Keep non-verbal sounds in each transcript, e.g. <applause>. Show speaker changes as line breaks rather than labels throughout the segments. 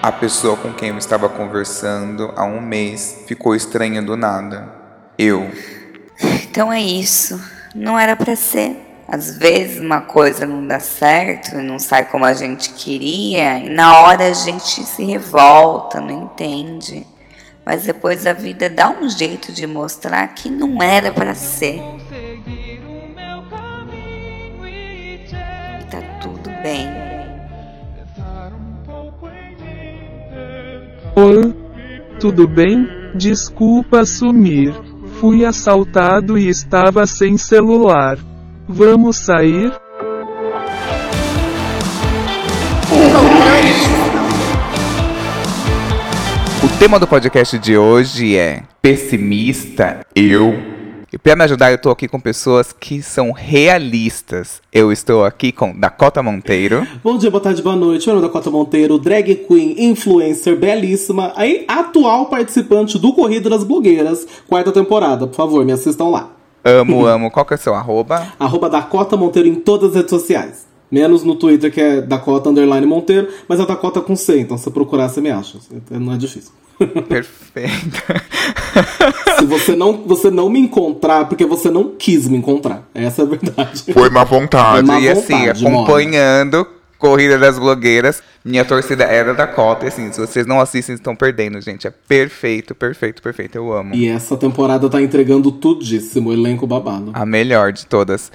A pessoa com quem eu estava conversando há um mês ficou estranha do nada. Eu.
Então é isso. Não era para ser. Às vezes uma coisa não dá certo, não sai como a gente queria, e na hora a gente se revolta, não entende. Mas depois a vida dá um jeito de mostrar que não era para ser. E tá tudo bem.
Tudo bem? Desculpa sumir. Fui assaltado e estava sem celular. Vamos sair?
O tema do podcast de hoje é pessimista eu. E para me ajudar, eu estou aqui com pessoas que são realistas. Eu estou aqui com Dakota Monteiro. <laughs>
Bom dia, boa tarde, boa noite. Meu nome é Dakota Monteiro, drag queen, influencer, belíssima, aí atual participante do Corrida das Blogueiras, quarta temporada. Por favor, me assistam lá.
Amo, <laughs> amo. Qual que é o seu arroba?
Arroba Dakota Monteiro em todas as redes sociais. Menos no Twitter, que é Dakota Underline Monteiro, mas é Dakota com C, então se procurar você me acha. Não é difícil.
Perfeito.
se você não, você não me encontrar, porque você não quis me encontrar. Essa é a verdade.
Foi má vontade.
Foi má
e assim,
vontade,
acompanhando Corrida das Blogueiras, minha torcida era da Cota. E assim, se vocês não assistem, estão perdendo, gente. É perfeito, perfeito, perfeito. Eu amo.
E essa temporada tá entregando tudíssimo, elenco babado.
A melhor de todas.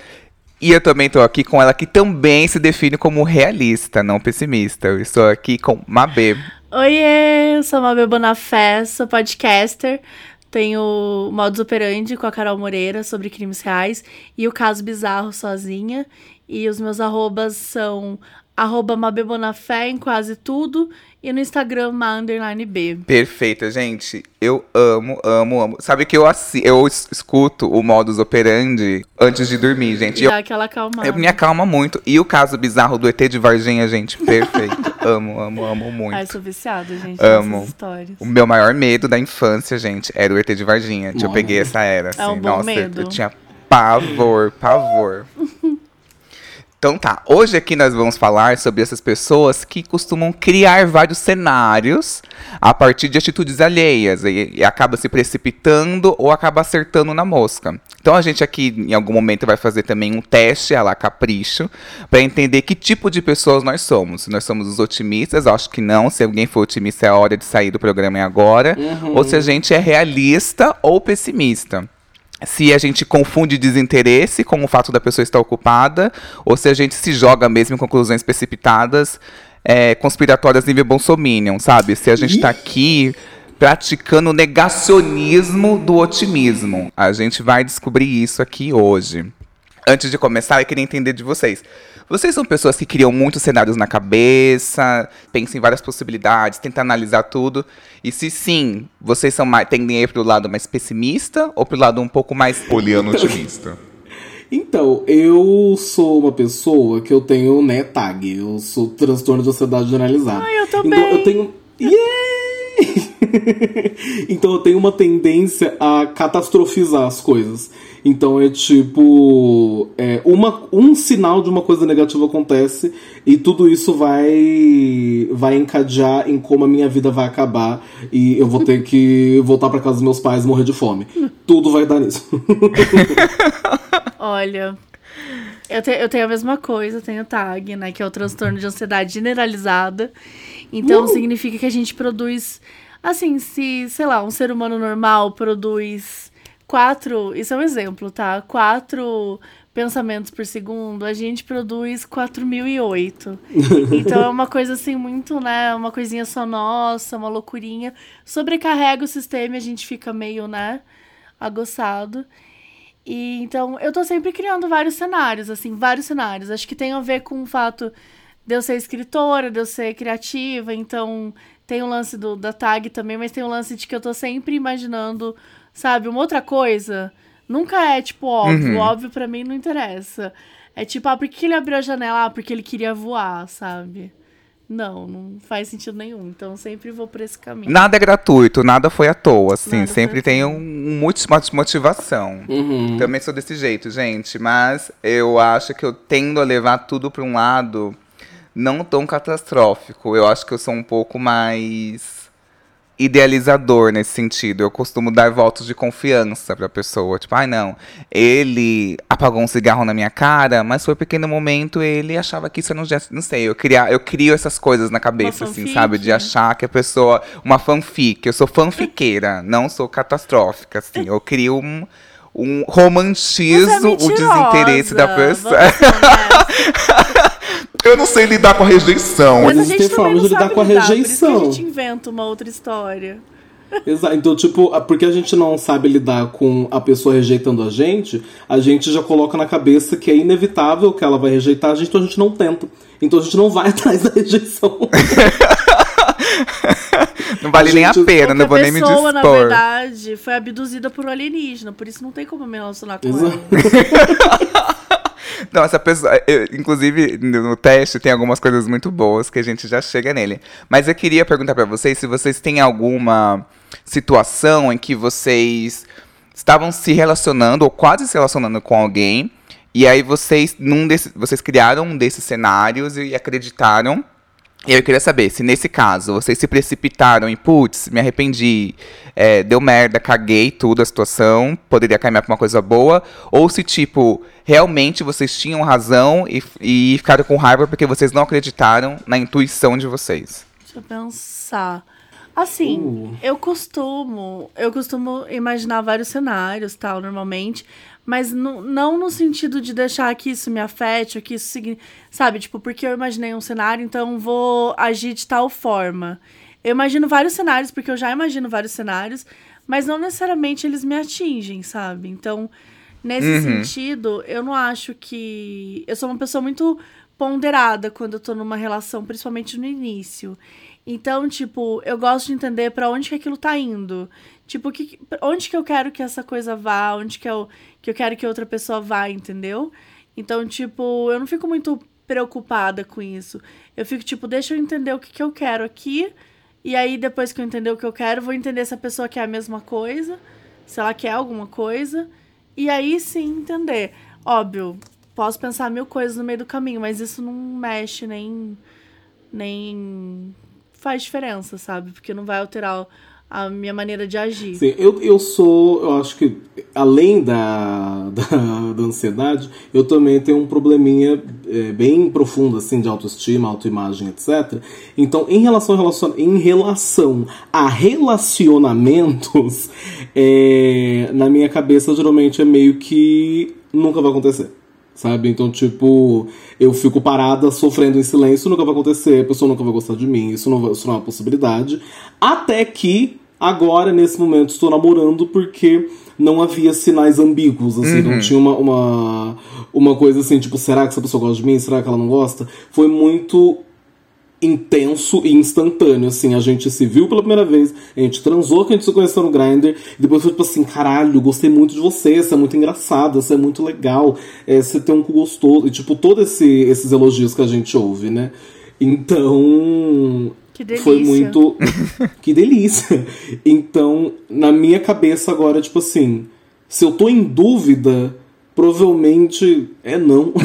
E eu também tô aqui com ela que também se define como realista, não pessimista. Eu estou aqui com Mabê.
Oiê, eu sou Mabê Bonafé, sou podcaster. Tenho Modus Operandi com a Carol Moreira sobre crimes reais e o Caso Bizarro sozinha. E os meus arrobas são arroba Mabê Bonafé em quase tudo e no Instagram, ma underline B.
Perfeita, gente. Eu amo, amo, amo. Sabe que eu, assi eu escuto o modus operandi antes de dormir, gente.
Dá
eu,
aquela calma.
Eu me acalma muito. E o caso bizarro do ET de Varginha, gente, perfeito. <laughs> amo, amo, amo muito.
Ai, sou viciada, gente,
amo.
histórias.
O meu maior medo da infância, gente, era o ET de Varginha. Eu peguei essa era, assim.
É um bom
Nossa,
medo.
eu tinha pavor, pavor. <laughs> Então tá, hoje aqui nós vamos falar sobre essas pessoas que costumam criar vários cenários a partir de atitudes alheias e, e acaba se precipitando ou acaba acertando na mosca. Então a gente aqui em algum momento vai fazer também um teste a lá capricho para entender que tipo de pessoas nós somos. Se nós somos os otimistas, acho que não. Se alguém for otimista é a hora de sair do programa agora.
Uhum.
Ou se a gente é realista ou pessimista se a gente confunde desinteresse com o fato da pessoa estar ocupada, ou se a gente se joga mesmo em conclusões precipitadas, é, conspiratórias nível Bolsominion, sabe? Se a gente está aqui praticando o negacionismo do otimismo. A gente vai descobrir isso aqui hoje. Antes de começar, eu queria entender de vocês. Vocês são pessoas que criam muitos cenários na cabeça, pensam em várias possibilidades, tentam analisar tudo. E se sim, vocês são mais, tendem a ir pro lado mais pessimista ou pro lado um pouco mais poliano otimista? <laughs>
Então, eu sou uma pessoa que eu tenho, né, tag. Eu sou transtorno de ansiedade generalizada.
Ai, eu também.
Então, eu tenho. <laughs> Yay! <laughs> então, eu tenho uma tendência a catastrofizar as coisas. Então, é tipo. É, uma, um sinal de uma coisa negativa acontece e tudo isso vai. vai encadear em como a minha vida vai acabar e eu vou ter que voltar para casa dos meus pais e morrer de fome. Tudo vai dar nisso. <laughs>
Olha, eu, te, eu tenho a mesma coisa, eu tenho tag, né? Que é o transtorno de ansiedade generalizada. Então significa que a gente produz. Assim, se, sei lá, um ser humano normal produz quatro. Isso é um exemplo, tá? Quatro pensamentos por segundo, a gente produz 4008. <laughs> Então é uma coisa assim muito, né, uma coisinha só nossa, uma loucurinha. Sobrecarrega o sistema e a gente fica meio, né, aguçado. E então eu tô sempre criando vários cenários, assim, vários cenários. Acho que tem a ver com o fato de eu ser escritora, de eu ser criativa, então tem o lance do, da tag também, mas tem o lance de que eu tô sempre imaginando, sabe, uma outra coisa. Nunca é, tipo, óbvio.
Uhum.
Óbvio pra mim não interessa. É tipo, ah, por que ele abriu a janela? Ah, porque ele queria voar, sabe? Não, não faz sentido nenhum. Então eu sempre vou por esse caminho.
Nada é gratuito, nada foi à toa, assim.
Nada
sempre tem um, um motivação.
Uhum.
Também sou desse jeito, gente. Mas eu acho que eu tendo a levar tudo para um lado não tão catastrófico. Eu acho que eu sou um pouco mais idealizador nesse sentido. Eu costumo dar votos de confiança pra pessoa. Tipo, ai não, ele apagou um cigarro na minha cara, mas foi porque no momento ele achava que isso era um gesto. Não sei, eu, cria, eu crio essas coisas na cabeça, assim, sabe? De achar que a pessoa. Uma fanfic. Eu sou fanfiqueira, <laughs> não sou catastrófica, assim. Eu crio um. Um romantizo
é
o desinteresse da pessoa. <laughs> Eu não sei lidar com a rejeição.
Mas a
Existem
gente
formas
não
de lidar com a
lidar,
rejeição.
Por isso que a gente inventa uma outra história.
Exato. Então, tipo, porque a gente não sabe lidar com a pessoa rejeitando a gente, a gente já coloca na cabeça que é inevitável que ela vai rejeitar a gente, então a gente não tenta. Então a gente não vai <laughs> atrás da rejeição. <laughs>
Não vale
A
nem a
gente-
pena, não vou nem me
a pessoa, na
dispor.
verdade, foi abduzida por um alienígena. Por isso não tem como me relacionar com
Exato.
ela. <laughs>
Não, essa pessoa. eu- inclusive, no teste tem algumas coisas muito boas que a gente já chega nele. Mas eu queria perguntar pra vocês se vocês têm alguma situação em que vocês estavam se relacionando ou quase se relacionando com alguém. E aí vocês, num desses, vocês criaram um desses cenários e acreditaram. E eu queria saber se nesse caso vocês se precipitaram em putz, me arrependi, é, deu merda, caguei tudo a situação, poderia caminhar pra uma coisa boa, ou se tipo, realmente vocês tinham razão e, e ficaram com raiva porque vocês não acreditaram na intuição de vocês.
Deixa eu pensar. Assim,
Uh.
eu costumo. Eu costumo imaginar vários cenários, tal, normalmente. Mas nu- não no sentido de deixar que isso me afete, ou que isso signifique. Sabe, tipo, porque eu imaginei um cenário, então vou agir de tal forma. Eu imagino vários cenários, porque eu já imagino vários cenários, mas não necessariamente eles me atingem, sabe? Então, nesse sentido, eu não acho que. Eu sou uma pessoa muito ponderada quando eu tô numa relação, principalmente no início. Então, tipo, eu gosto de entender pra onde que aquilo tá indo. Tipo, que, onde que eu quero que essa coisa vá, onde que eu, que eu quero que outra pessoa vá, entendeu? Então, tipo, eu não fico muito preocupada com isso. Eu fico, tipo, deixa eu entender o que, que eu quero aqui. E aí, depois que eu entender o que eu quero, vou entender se a pessoa quer a mesma coisa, se ela quer alguma coisa. E aí sim entender. Óbvio, posso pensar mil coisas no meio do caminho, mas isso não mexe nem. nem faz diferença, sabe? Porque não vai alterar a minha maneira de agir.
Sim, eu, eu sou, eu acho que além da, <laughs> da, da ansiedade, eu também tenho um probleminha é, bem profundo assim de autoestima, autoimagem, etc. Então, em relação, relacion, em relação a relacionamentos, <laughs> é, na minha cabeça geralmente é meio que nunca vai acontecer. Sabe? Então, tipo, eu fico parada sofrendo em silêncio, nunca vai acontecer, a pessoa nunca vai gostar de mim, isso não, vai, isso não é uma possibilidade. Até que, agora, nesse momento, estou namorando porque não havia sinais ambíguos, assim, não tinha uma, uma, uma coisa assim, tipo, será que essa pessoa gosta de mim? Será que ela não gosta? Foi muito intenso e instantâneo, assim, a gente se viu pela primeira vez, a gente transou, que a gente se conheceu no Grindr, e depois foi tipo assim, caralho, gostei muito de você, você é muito engraçada, você é muito legal, é, você tem um cu gostoso, e tipo, todos esse, esses elogios que a gente ouve, né? Então,
Que delícia.
foi muito. <laughs> que delícia! Então, na minha cabeça agora, tipo assim, se eu tô em dúvida, provavelmente é não. <laughs>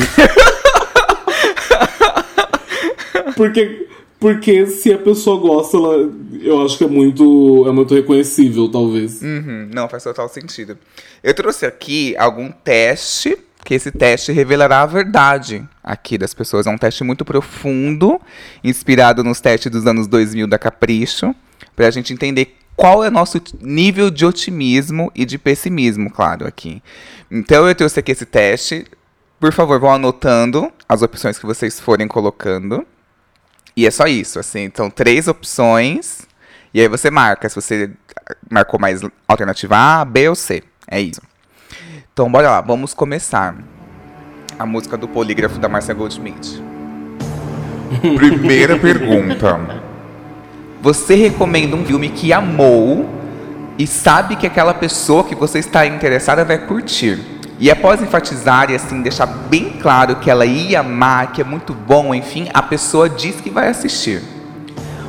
porque, porque se a pessoa gosta, ela, eu acho que é muito, é muito reconhecível, talvez.
Uhum, não, faz total sentido. Eu trouxe aqui algum teste, que esse teste revelará a verdade aqui das pessoas. É um teste muito profundo, inspirado nos testes dos anos 2000 da Capricho, pra gente entender qual é o nosso nível de otimismo e de pessimismo, claro, aqui. Então eu trouxe aqui esse teste. Por favor, vão anotando as opções que vocês forem colocando. E é só isso, assim. Então, três opções. E aí você marca se você marcou mais alternativa A, B ou C. É isso. Então, bora lá. Vamos começar. A música do polígrafo da Marcia Goldschmidt. <laughs> Primeira pergunta. Você recomenda um filme que amou e sabe que aquela pessoa que você está interessada vai curtir. E após enfatizar e assim deixar bem claro que ela ia amar, que é muito bom, enfim, a pessoa diz que vai assistir.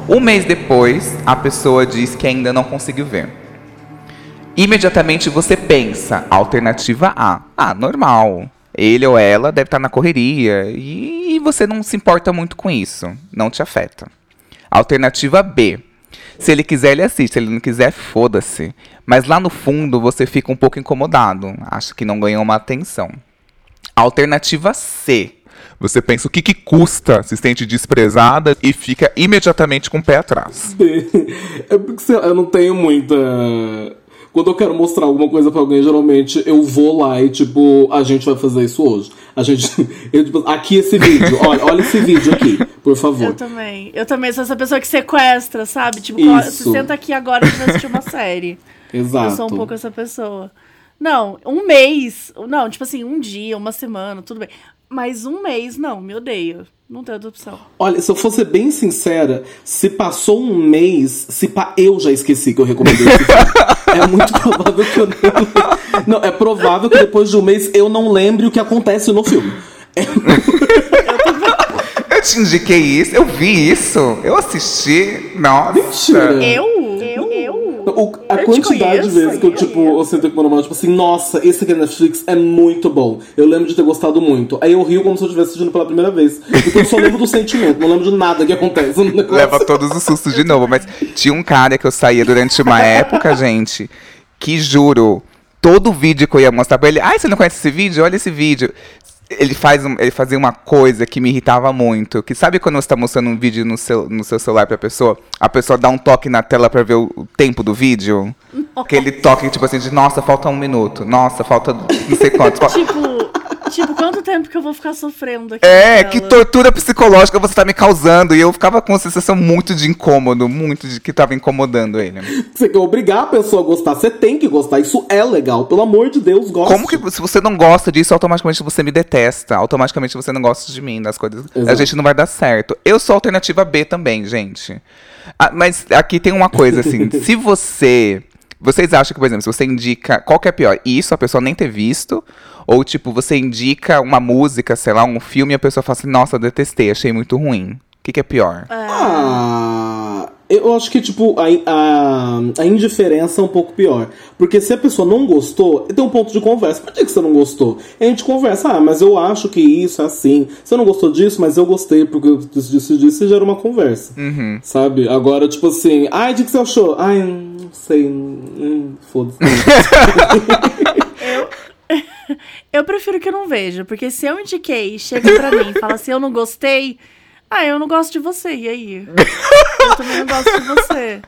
Um mês depois, a pessoa diz que ainda não conseguiu ver. Imediatamente você pensa, alternativa A. Ah, normal. Ele ou ela deve estar na correria. E, você não se importa muito com isso. Não te afeta. Alternativa B. Se ele quiser, ele assiste. Se ele não quiser, foda-se. Mas lá no fundo você fica um pouco incomodado. Acha que não ganhou uma atenção. Alternativa C. Você pensa o que, que custa, se sente desprezada e fica imediatamente com o pé atrás. <laughs>
É porque sei lá, eu não tenho muita. Quando eu quero mostrar alguma coisa pra alguém, geralmente eu vou lá e, tipo, a gente vai fazer isso hoje. A gente. <laughs> Eu, tipo, aqui esse vídeo, <laughs> olha, olha esse vídeo aqui, por favor.
Eu também. Eu também sou essa pessoa que sequestra, sabe? Tipo, colo- se
Isso.
senta aqui agora e vai assistir uma série.
Exato.
Eu sou um pouco essa pessoa. Não, um mês. Não, tipo assim, um dia, uma semana, tudo bem. Mas um mês, não, me odeio. Não tem outra opção.
Olha, se eu fosse bem sincera, se passou um mês, se pá, eu já esqueci que eu recomendei esse filme. <laughs> É muito provável que eu não. Não, é provável que depois de um mês eu não lembre o que acontece no filme. <laughs>
Eu te indiquei isso, eu vi isso, eu assisti. Nossa.
Mentira.
Eu? Eu? Eu?
O- a
Eu
quantidade de vezes que eu, tipo, eu sento com meu namorado, tipo assim, nossa, esse aqui na Netflix é muito bom. Eu lembro de ter gostado muito. Aí eu rio como se eu estivesse assistindo pela primeira vez. Porque eu só lembro do sentimento, não lembro de nada que acontece.
Leva todos os sustos de novo. Mas tinha um cara que eu saía durante uma época, gente, que juro, todo vídeo que eu ia mostrar pra ele, ai, você não conhece esse vídeo? Olha esse vídeo. Ele, faz um- ele fazia uma coisa que me irritava muito. Que sabe quando você tá mostrando um vídeo no seu, no seu celular pra pessoa? A pessoa dá um toque na tela pra ver o, o tempo do vídeo? Aquele toque, tipo assim, de nossa, falta um minuto. Nossa, falta não sei quanto. <laughs>
Tipo, tipo, tempo que eu vou ficar sofrendo aqui?
É, que tortura psicológica você tá me causando. E eu ficava com uma sensação muito de incômodo, muito de que tava incomodando ele.
Você quer obrigar a pessoa a gostar, você tem que gostar. Isso é legal, pelo amor de Deus, gosta.
Como que se você não gosta disso, automaticamente você me detesta. Automaticamente você não gosta de mim, das coisas. A
Exato.
gente não vai dar certo. Eu sou a alternativa B também, gente. Ah, mas aqui tem uma coisa assim, <laughs> se você. Vocês acham que, por exemplo, se você indica. Qual que é pior? Isso, a pessoa nem ter visto? Ou, tipo, você indica uma música, sei lá, um filme e a pessoa fala assim, nossa, detestei, achei muito ruim. O que, que é pior?
Ah, eu acho que, tipo, a, a, a indiferença é um pouco pior. Porque se a pessoa não gostou, tem um ponto de conversa. Por que, que você não gostou? E a gente conversa, ah, mas eu acho que isso é assim. Você não gostou disso, mas eu gostei porque disso, disso, disso, e gera uma conversa. Sabe? Agora, tipo assim, ai, o que, que você achou? Ai, não sei, hum, foda-se. <laughs> <laughs>
Eu <laughs> prefiro que eu não veja, porque se eu indiquei e chega pra mim e fala assim, eu não gostei, ah, eu não gosto de você, e aí? <laughs> Eu também não gosto de você.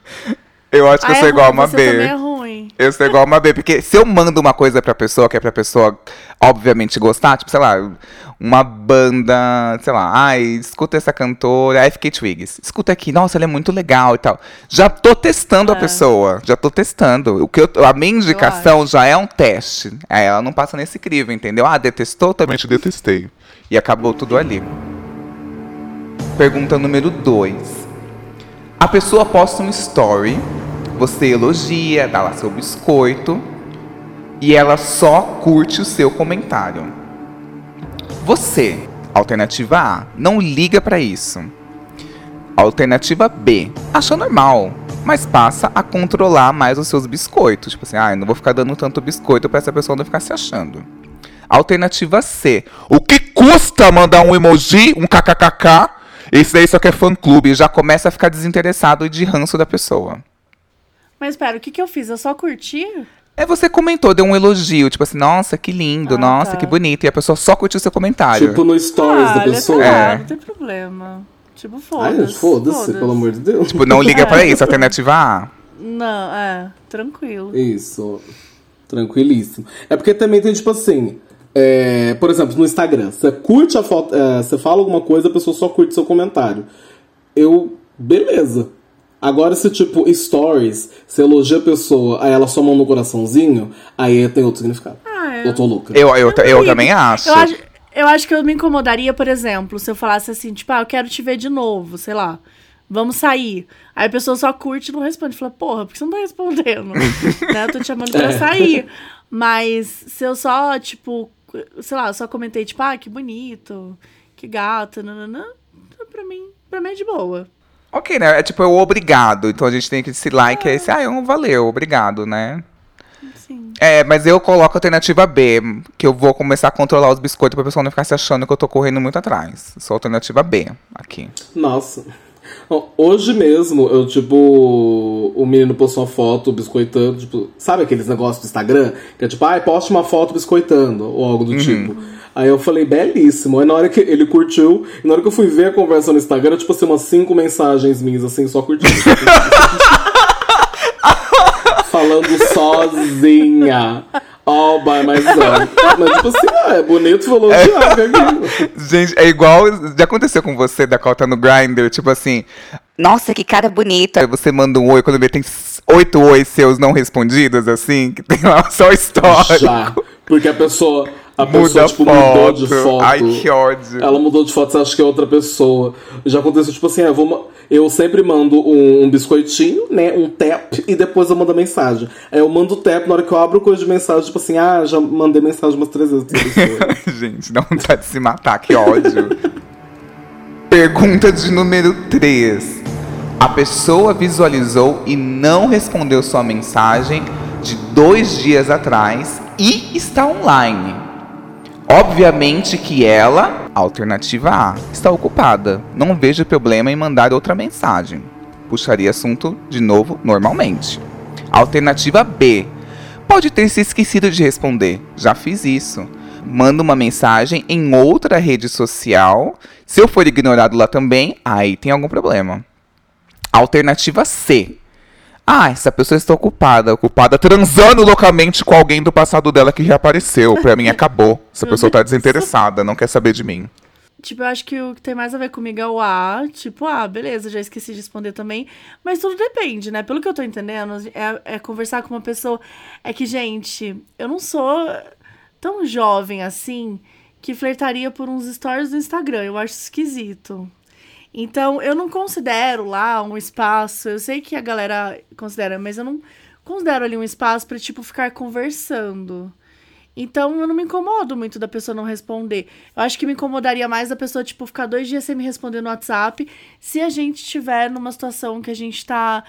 Eu acho que
Ah,
eu sou
é
igual a
ruim,
uma
você
B.
também é ruim.
Eu sou igual uma B, porque se eu mando uma coisa pra pessoa, que é pra pessoa, obviamente, gostar, tipo, sei lá, uma banda, sei lá, ai, escuta essa cantora, fiquei Twigs. Escuta aqui, nossa, ela é muito legal e tal. Já tô testando a
É.
pessoa, já tô testando. O que eu, a minha indicação já é um teste. Aí ela não passa nesse crivo, entendeu? Ah, detestou? Também te detestei. E acabou tudo ali. Pergunta número 2. A pessoa posta um story, você elogia, dá lá seu biscoito, e ela só curte o seu comentário. Você, alternativa A, não liga pra isso. Alternativa B, acha normal, mas passa a controlar mais os seus biscoitos. Tipo assim, ah, eu não vou ficar dando tanto biscoito pra essa pessoa não ficar se achando. Alternativa C, o que custa mandar um emoji, um kkkk? Esse daí só quer fã clube, já começa a ficar desinteressado e de ranço da pessoa.
Mas pera, o que que eu fiz? Eu só curti?
É, você comentou, deu um elogio, tipo assim, nossa, que lindo,
Ah,
nossa,
tá.
que bonito. E a pessoa só curtiu seu comentário.
tipo, no stories
ah,
da
olha,
pessoa.
É.
não tem problema. Tipo,
Ai,
foda-se.
foda-se, pelo amor de Deus.
Tipo, não liga
É.
pra isso, <laughs> alternativa A.
Não, é, tranquilo.
Isso. Tranquilíssimo. É porque também tem, tipo assim. é, por exemplo, no Instagram, você curte a foto, é, você fala alguma coisa, a pessoa só curte seu comentário. Eu. Beleza. Agora, se tipo, stories, você elogia a pessoa, aí ela só manda no coraçãozinho, aí tem outro significado.
Ah, é.
Eu tô louca.
Eu, eu, eu,
Amigo,
também acho.
Eu acho, eu acho que eu me incomodaria, por exemplo, se eu falasse assim, tipo, ah, eu quero te ver de novo, sei lá. Vamos sair. Aí a pessoa só curte e não responde. Fala, porra, por que você não tá respondendo? <laughs> né? Eu tô te chamando pra
É.
sair. Mas se eu só, tipo, sei lá, só comentei, tipo, ah, que bonito, que gato, nananã, pra mim, pra mim é de boa.
Ok, né? É tipo, é o obrigado. Então a gente tem que esse like, é esse, ah, eu valeu, obrigado, né?
Sim.
É, mas eu coloco a alternativa B, que eu vou começar a controlar os biscoitos pra pessoa não ficar se achando que eu tô correndo muito atrás. Sou a alternativa B aqui.
Nossa. Hoje mesmo, eu, tipo, o menino postou uma foto biscoitando, tipo, sabe aqueles negócios do Instagram? Que é tipo, ai, poste uma foto biscoitando, ou algo do tipo. Aí eu falei, belíssimo. Aí na hora que ele curtiu, e na hora que eu fui ver a conversa no Instagram, tipo assim, umas cinco mensagens minhas, assim, só curtindo. <laughs> Falando sozinha. All by myself. <laughs> Mas, tipo assim, ah, é bonito falou de água aqui.
Gente, é igual. Já aconteceu com você, Dakota, no Grindr? Tipo assim,
Nossa, que cara bonita.
aí você manda um oi, quando vê tem oito oi seus não respondidos, assim, que tem lá só o histórico.
Já. Porque a pessoa. A
Muda
pessoa, tipo,
foto.
mudou de foto.
Ai, que ódio.
Ela mudou de foto, você acha que é outra pessoa. Já aconteceu, tipo assim, ah, eu, vou ma- eu sempre mando um, um biscoitinho, né? Um tap, e depois eu mando a mensagem. Aí eu mando o tap, na hora que eu abro coisa de mensagem, tipo assim, ah, já mandei mensagem umas três vezes. <laughs>
Gente, dá vontade de se matar, que ódio. Pergunta de número 3. A pessoa visualizou e não respondeu sua mensagem de dois dias atrás e está online. Obviamente que ela, alternativa A, está ocupada. Não vejo problema em mandar outra mensagem. Puxaria assunto de novo normalmente. Alternativa B. Pode ter se esquecido de responder. Já fiz isso. Manda uma mensagem em outra rede social. Se eu for ignorado lá também, aí tem algum problema. Alternativa C. Ah, essa pessoa está ocupada, ocupada transando loucamente com alguém do passado dela que reapareceu. Pra mim acabou. Essa pessoa tá
Deus.
desinteressada, não quer saber de mim.
Tipo, eu acho que o que tem mais a ver comigo é o A. Tipo, ah, beleza, já esqueci de responder também. Mas tudo depende, né? Pelo que eu tô entendendo, é, é conversar com uma pessoa. É que, gente, eu não sou tão jovem assim que flertaria por uns stories do Instagram. Eu acho esquisito. Então, eu não considero lá um espaço. Eu sei que a galera considera, mas eu não considero ali um espaço pra, tipo, ficar conversando. Então eu não me incomodo muito da pessoa não responder. Eu acho que me incomodaria mais da pessoa, tipo, ficar dois dias sem me responder no WhatsApp se a gente estiver numa situação que a gente tá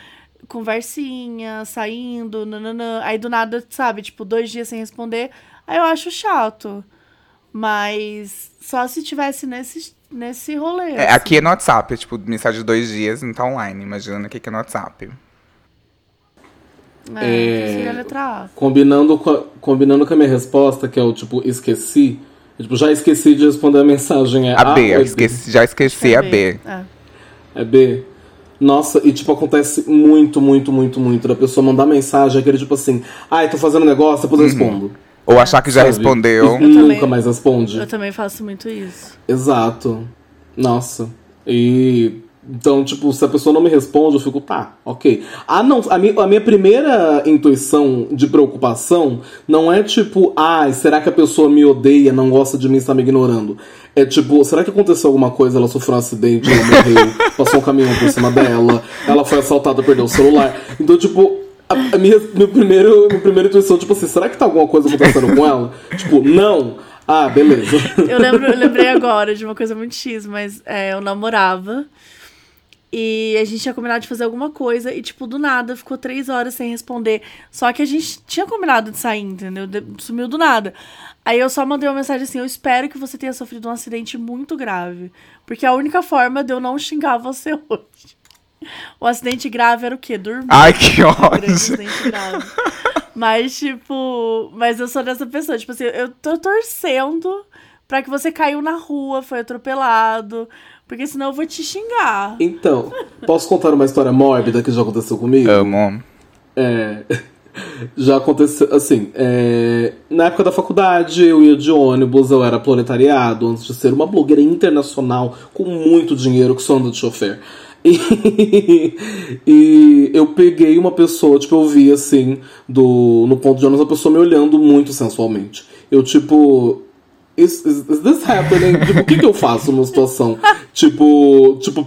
conversinha, saindo, nananã. Aí do nada, sabe, tipo, dois dias sem responder. Aí eu acho chato. Mas só se tivesse nesse, nesse rolê.
É,
assim.
aqui é no WhatsApp, é tipo, mensagem de dois dias, não tá online. Imagina o que que é no WhatsApp.
É, seria a letra A.
combinando, com a, combinando com a minha resposta, que é o tipo, esqueci. eu, tipo, já esqueci de responder a mensagem. É
A B, eu
é
esqueci- já esqueci a B.
É.
É B. Nossa, e tipo, acontece muito, muito, muito, muito da pessoa mandar mensagem, aquele tipo assim, ai, tô fazendo um negócio, depois eu respondo.
Ou achar que já
Sabe?
respondeu.
E nunca
também-
mais responde.
Eu também faço muito isso.
Exato. Nossa. E. Então, tipo, se a pessoa não me responde, eu fico, tá, ok. Ah, não, a minha, a minha primeira intuição de preocupação não é tipo, ai, será que a pessoa me odeia, não gosta de mim, está me ignorando? É tipo, será que aconteceu alguma coisa? Ela sofreu um acidente, ela morreu, <laughs> passou um caminhão por cima dela, ela foi assaltada, perdeu o celular. Então, tipo, a, a minha, meu primeiro, minha primeira intuição, tipo assim, será que tá alguma coisa acontecendo com ela? Tipo, não. Ah, beleza.
Eu, lembro, lembrei agora de uma coisa muito X, mas é, eu namorava. E a gente tinha combinado de fazer alguma coisa e, tipo, do nada ficou três horas sem responder. Só que a gente tinha combinado de sair, entendeu? De- sumiu do nada. Aí eu só mandei uma mensagem assim: Eu espero que você tenha sofrido um acidente muito grave. Porque a única forma de eu não xingar você <laughs> hoje. <laughs> O acidente grave era o quê? Dormir.
Ai, que ódio.
acidente grave. Mas, tipo, mas eu sou dessa pessoa. Tipo assim, eu tô torcendo pra que você caiu na rua, foi atropelado. Porque senão eu vou te xingar.
Então, posso contar uma história mórbida que já aconteceu comigo?
Amo.
É, <laughs> já aconteceu, assim, é, na época da faculdade eu ia de ônibus, eu era proletariado antes de ser uma blogueira internacional com muito dinheiro que só anda de chofer. E, <laughs> e eu peguei uma pessoa, tipo, eu vi assim, do, no ponto de ônibus, a pessoa me olhando muito sensualmente. Eu, tipo, is, is, is this happening? <laughs> Tipo, o que, que eu faço numa situação? tipo, tipo,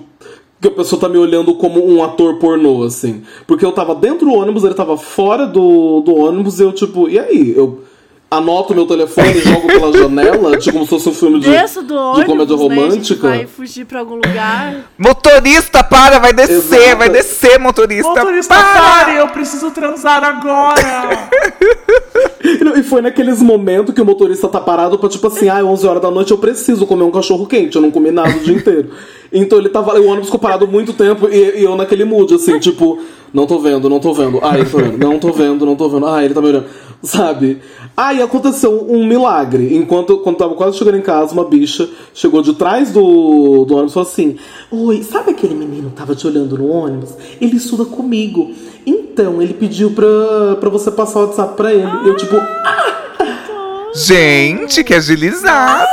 que a pessoa tá me olhando como um ator pornô, assim. Porque eu tava dentro do ônibus, ele tava fora do, do ônibus, e eu, tipo, e aí? Eu, anoto meu telefone e jogo pela janela, tipo como se fosse um filme de,
Desço do ônibus,
de comédia
né, a gente
romântica.
vai fugir pra algum lugar.
Motorista, para, vai descer,
Exato.
vai descer, motorista.
Motorista,
para!
pare, eu preciso transar agora. <laughs>
E foi naqueles momentos que o motorista tá parado pra, tipo assim, ah, 11 horas da noite eu preciso comer um cachorro quente, eu não comi nada o dia inteiro. Então ele tava, o ônibus ficou parado muito tempo e, e eu naquele mood, assim, tipo, não tô vendo, não tô vendo, ah, ele tá vendo, não tô vendo, não tô vendo, ah, ele tá me olhando, sabe? Aí aconteceu um milagre. Enquanto quando tava quase chegando em casa, uma bicha chegou de trás do, do ônibus e falou assim: Oi, sabe aquele menino que tava te olhando no ônibus? Ele estuda comigo. Então, ele pediu pra, pra você passar o WhatsApp pra ele. Eu, tipo,
Gente, que agilizada!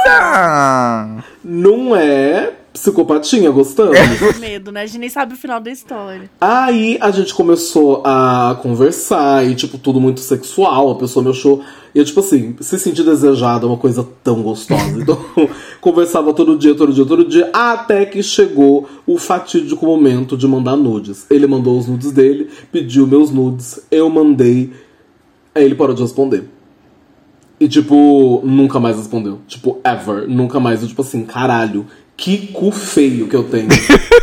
não é psicopatinha, gostamos?
Com medo, né? A gente nem sabe o final da história.
Aí a gente começou a conversar e, tipo, tudo muito sexual. A pessoa me achou. E eu, tipo assim, se sentir desejada é uma coisa tão gostosa. Então, <laughs> conversava todo dia, todo dia, todo dia. Até que chegou o fatídico momento de mandar nudes. Ele mandou os nudes dele, pediu meus nudes, eu mandei. Aí ele parou de responder. E, tipo, nunca mais respondeu. Tipo, ever. Nunca mais. Eu, tipo assim, caralho, que cu feio que eu tenho.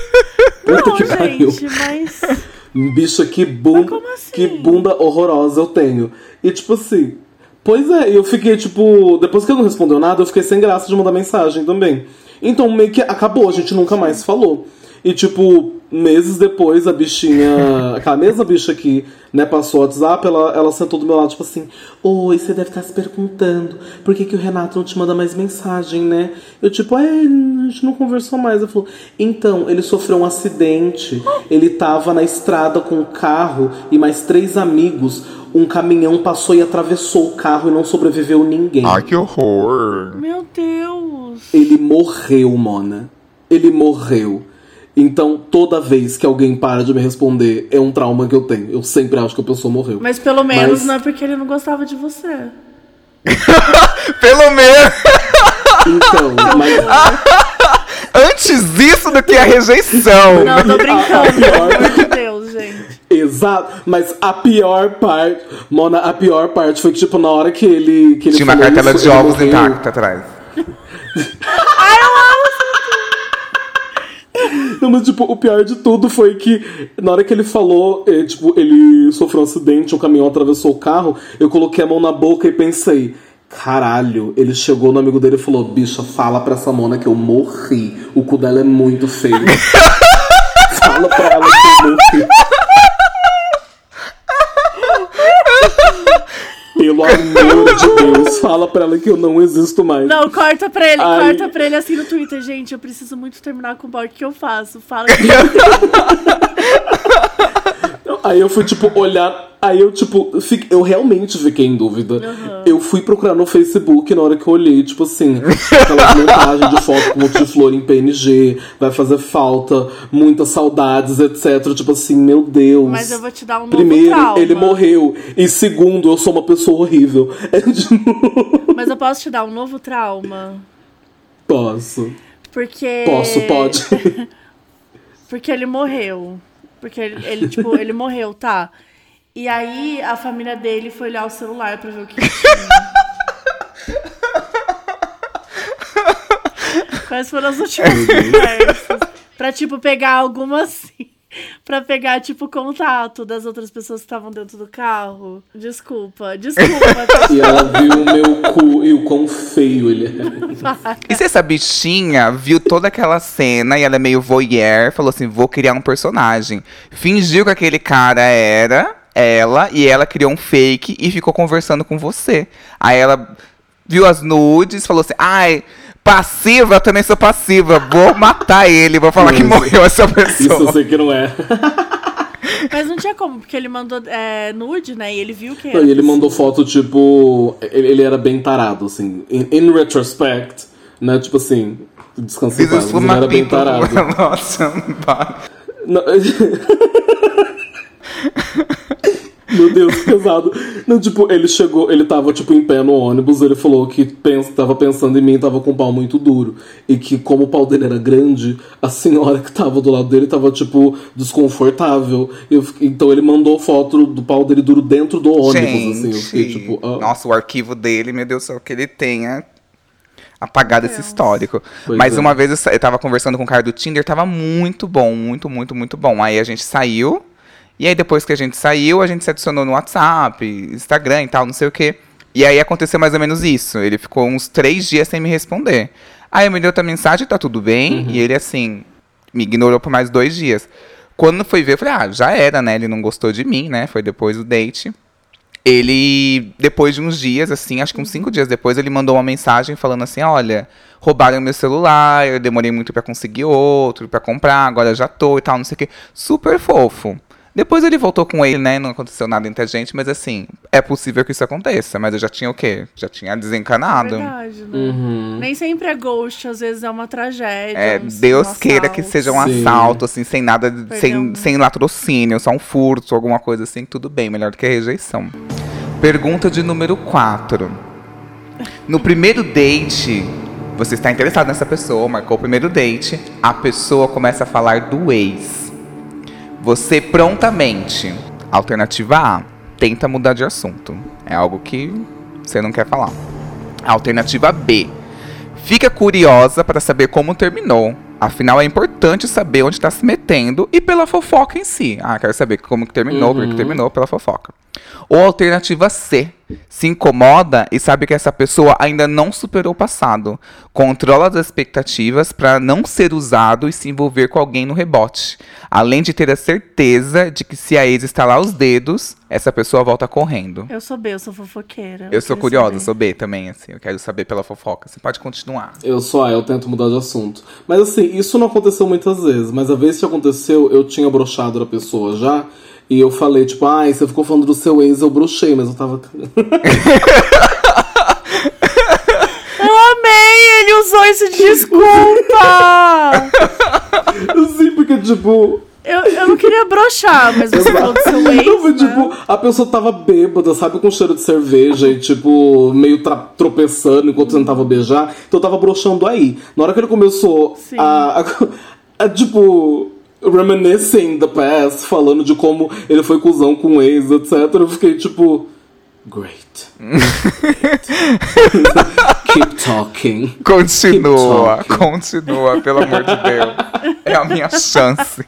<laughs> Puta
Não,
que pariu.
gente, mas.
Bicha, que bunda,
assim?
que bunda horrorosa eu tenho. E tipo assim, pois é, eu fiquei tipo, depois que ele não respondeu nada, eu fiquei sem graça de mandar mensagem também. Então meio que acabou, a gente nunca mais falou. E tipo, meses depois a bichinha, aquela mesma bicha que, né, passou o WhatsApp, ela, ela sentou do meu lado, tipo assim, Oi, você deve estar se perguntando por que, que o Renato não te manda mais mensagem, né? Eu, tipo, é, a gente não conversou mais. Ela falou, então, ele sofreu um acidente. Ele tava na estrada com o carro e mais três amigos. Um caminhão passou e atravessou o carro e não sobreviveu ninguém.
Ai, que horror.
Meu Deus.
Ele morreu, Mona. Ele morreu. Então, toda vez que alguém para de me responder, é um trauma que eu tenho. Eu sempre acho que a pessoa morreu.
Mas pelo menos
Mas-
não é porque ele não gostava de você. <laughs>
Pelo menos.
Então, mas <laughs>
Antes isso do que a rejeição.
Não, tô brincando,
pior.
pelo amor de Deus, gente.
Exato, mas a pior parte, Mona, a pior parte foi que, tipo, na hora que ele. Que ele
Tinha uma cartela
isso,
de ovos intacta atrás. <laughs>
Não, mas, tipo, o pior de tudo foi que na hora que ele falou, eh, tipo, ele sofreu um acidente, um caminhão atravessou o carro, eu coloquei a mão na boca e pensei. Caralho, ele chegou no amigo dele e falou: Bicha, fala pra essa Mona que eu morri. O cu dela é muito feio. <laughs> fala pra ela que eu morri. Pelo amor de Deus, fala pra ela que eu não existo mais.
Não, corta pra ele,
Ai.
corta pra ele assim no Twitter. Gente, eu preciso muito terminar com o boy. O que eu faço? Fala que <laughs>
Aí eu fui, tipo, olhar. Aí eu, tipo, eu realmente fiquei em dúvida. Eu fui procurar no Facebook na hora que eu olhei, tipo assim, aquela montagem de foto com monte de flor em PNG, vai fazer falta, muitas saudades, etc. Tipo assim, meu Deus.
Mas eu vou te dar um novo
Primeiro,
trauma.
ele morreu. E segundo, eu sou uma pessoa horrível. <laughs> É
Mas eu posso te dar um novo trauma?
Posso.
Porque.
Posso, pode. <laughs>
Porque ele morreu. Porque ele, ele, tipo, ele morreu, tá? E aí a família dele foi olhar o celular pra ver o que tinha. Quais foram as últimas conversas? Pra, tipo, pegar alguma assim. Pra pegar, tipo, contato das outras pessoas que estavam dentro do carro. Desculpa, desculpa.
E ela viu o meu cu e o quão feio ele é.
E se essa bichinha viu toda aquela cena e ela é meio voyeur, falou assim: vou criar um personagem. Fingiu que aquele cara era ela e ela criou um fake e ficou conversando com você. Aí ela viu as nudes, falou assim: ai, passiva, eu também sou passiva, vou <laughs> matar ele, vou falar que
Isso.
morreu essa
Isso
pessoa.
eu sei que não é. <laughs>
Mas não tinha como, porque ele mandou é, nude, né? E ele viu que
Não,
era.
e ele mandou foto, tipo. Ele, ele era bem tarado, assim. In, in retrospect, né? Tipo assim. Descansa em paz, ele era bem tarado. <laughs>
Nossa, para.
Não, Meu Deus, pesado. Não, tipo, ele chegou, ele tava, tipo, em pé no ônibus, ele falou que pensa, tava pensando em mim tava com o pau muito duro. E que, como o pau dele era grande, a senhora que tava do lado dele tava, tipo, desconfortável. Eu, então ele mandou foto do pau dele duro dentro do ônibus,
Gente,
assim. Eu fiquei, tipo, ah.
Nossa, o arquivo dele, meu Deus do céu, que ele tenha apagado esse histórico.
Pois
Mas
é.
uma vez eu, eu tava conversando com o cara do Tinder, tava muito bom, muito, muito, muito bom. Aí a gente saiu, e aí depois que a gente saiu, a gente se adicionou no WhatsApp, Instagram e tal, não sei o quê. E aí aconteceu mais ou menos isso. Ele ficou uns três dias sem me responder. Aí eu me deu outra mensagem, tá tudo bem? E ele, assim, me ignorou por mais dois dias. Quando foi ver, eu falei, ah, já era, né? Ele não gostou de mim, né? Foi depois do date. Ele, depois de uns dias, assim, acho que uns cinco dias depois, ele mandou uma mensagem falando assim: olha, roubaram meu celular, eu demorei muito pra conseguir outro, pra comprar, agora já tô e tal, não sei o quê. Super fofo. Depois ele voltou com ele, né? Não aconteceu nada entre a gente, mas assim, é possível que isso aconteça. Mas eu já tinha o quê? Já tinha desencanado.
Verdade, né?
Uhum.
Nem sempre é ghost, às vezes é uma tragédia.
É,
um-
Deus
um
queira que seja um
Sim.
assalto, assim, sem nada, sem, sem latrocínio, só um furto, alguma coisa assim, tudo bem, melhor do que a rejeição. Pergunta de número 4. No primeiro date, você está interessado nessa pessoa, marcou o primeiro date, a pessoa começa a falar do ex. Você prontamente, alternativa A, tenta mudar de assunto. É algo que você não quer falar. Alternativa B, Fica curiosa para saber como terminou. Afinal, é importante saber onde está se metendo e pela fofoca em si. Ah, quero saber como que terminou, por que que terminou, pela fofoca. Ou alternativa C. Se incomoda e sabe que essa pessoa ainda não superou o passado. Controla as expectativas para não ser usado e se envolver com alguém no rebote. Além de ter a certeza de que se a ex estalar os dedos, essa pessoa volta correndo.
Eu sou B, eu sou fofoqueira.
Eu sou
queria
curiosa,
saber.
sou B também, assim. Eu quero saber pela fofoca. Você pode continuar.
Eu sou A, eu tento mudar de assunto. Mas assim, isso não aconteceu muitas vezes. Mas a vez que aconteceu, eu tinha broxado a pessoa já. E eu falei, tipo, ai, você ficou falando do seu ex, eu brochei, mas eu tava. <laughs>
Eu amei! Ele usou isso de desculpa!
Sim, porque, tipo.
eu, eu não queria broxar, mas você falou do seu ex.
Não, foi,
né?
tipo, a pessoa tava bêbada, sabe, com cheiro de cerveja e, tipo, meio tropeçando enquanto tentava beijar. Então eu tava broxando aí. Na hora que ele começou a, a, <laughs> a, tipo, reminiscing the past, falando de como ele foi cuzão com o ex, etc., eu fiquei, tipo, great. Keep talking.
Continua,
Keep talking.
continua, pelo amor de Deus. É a minha chance.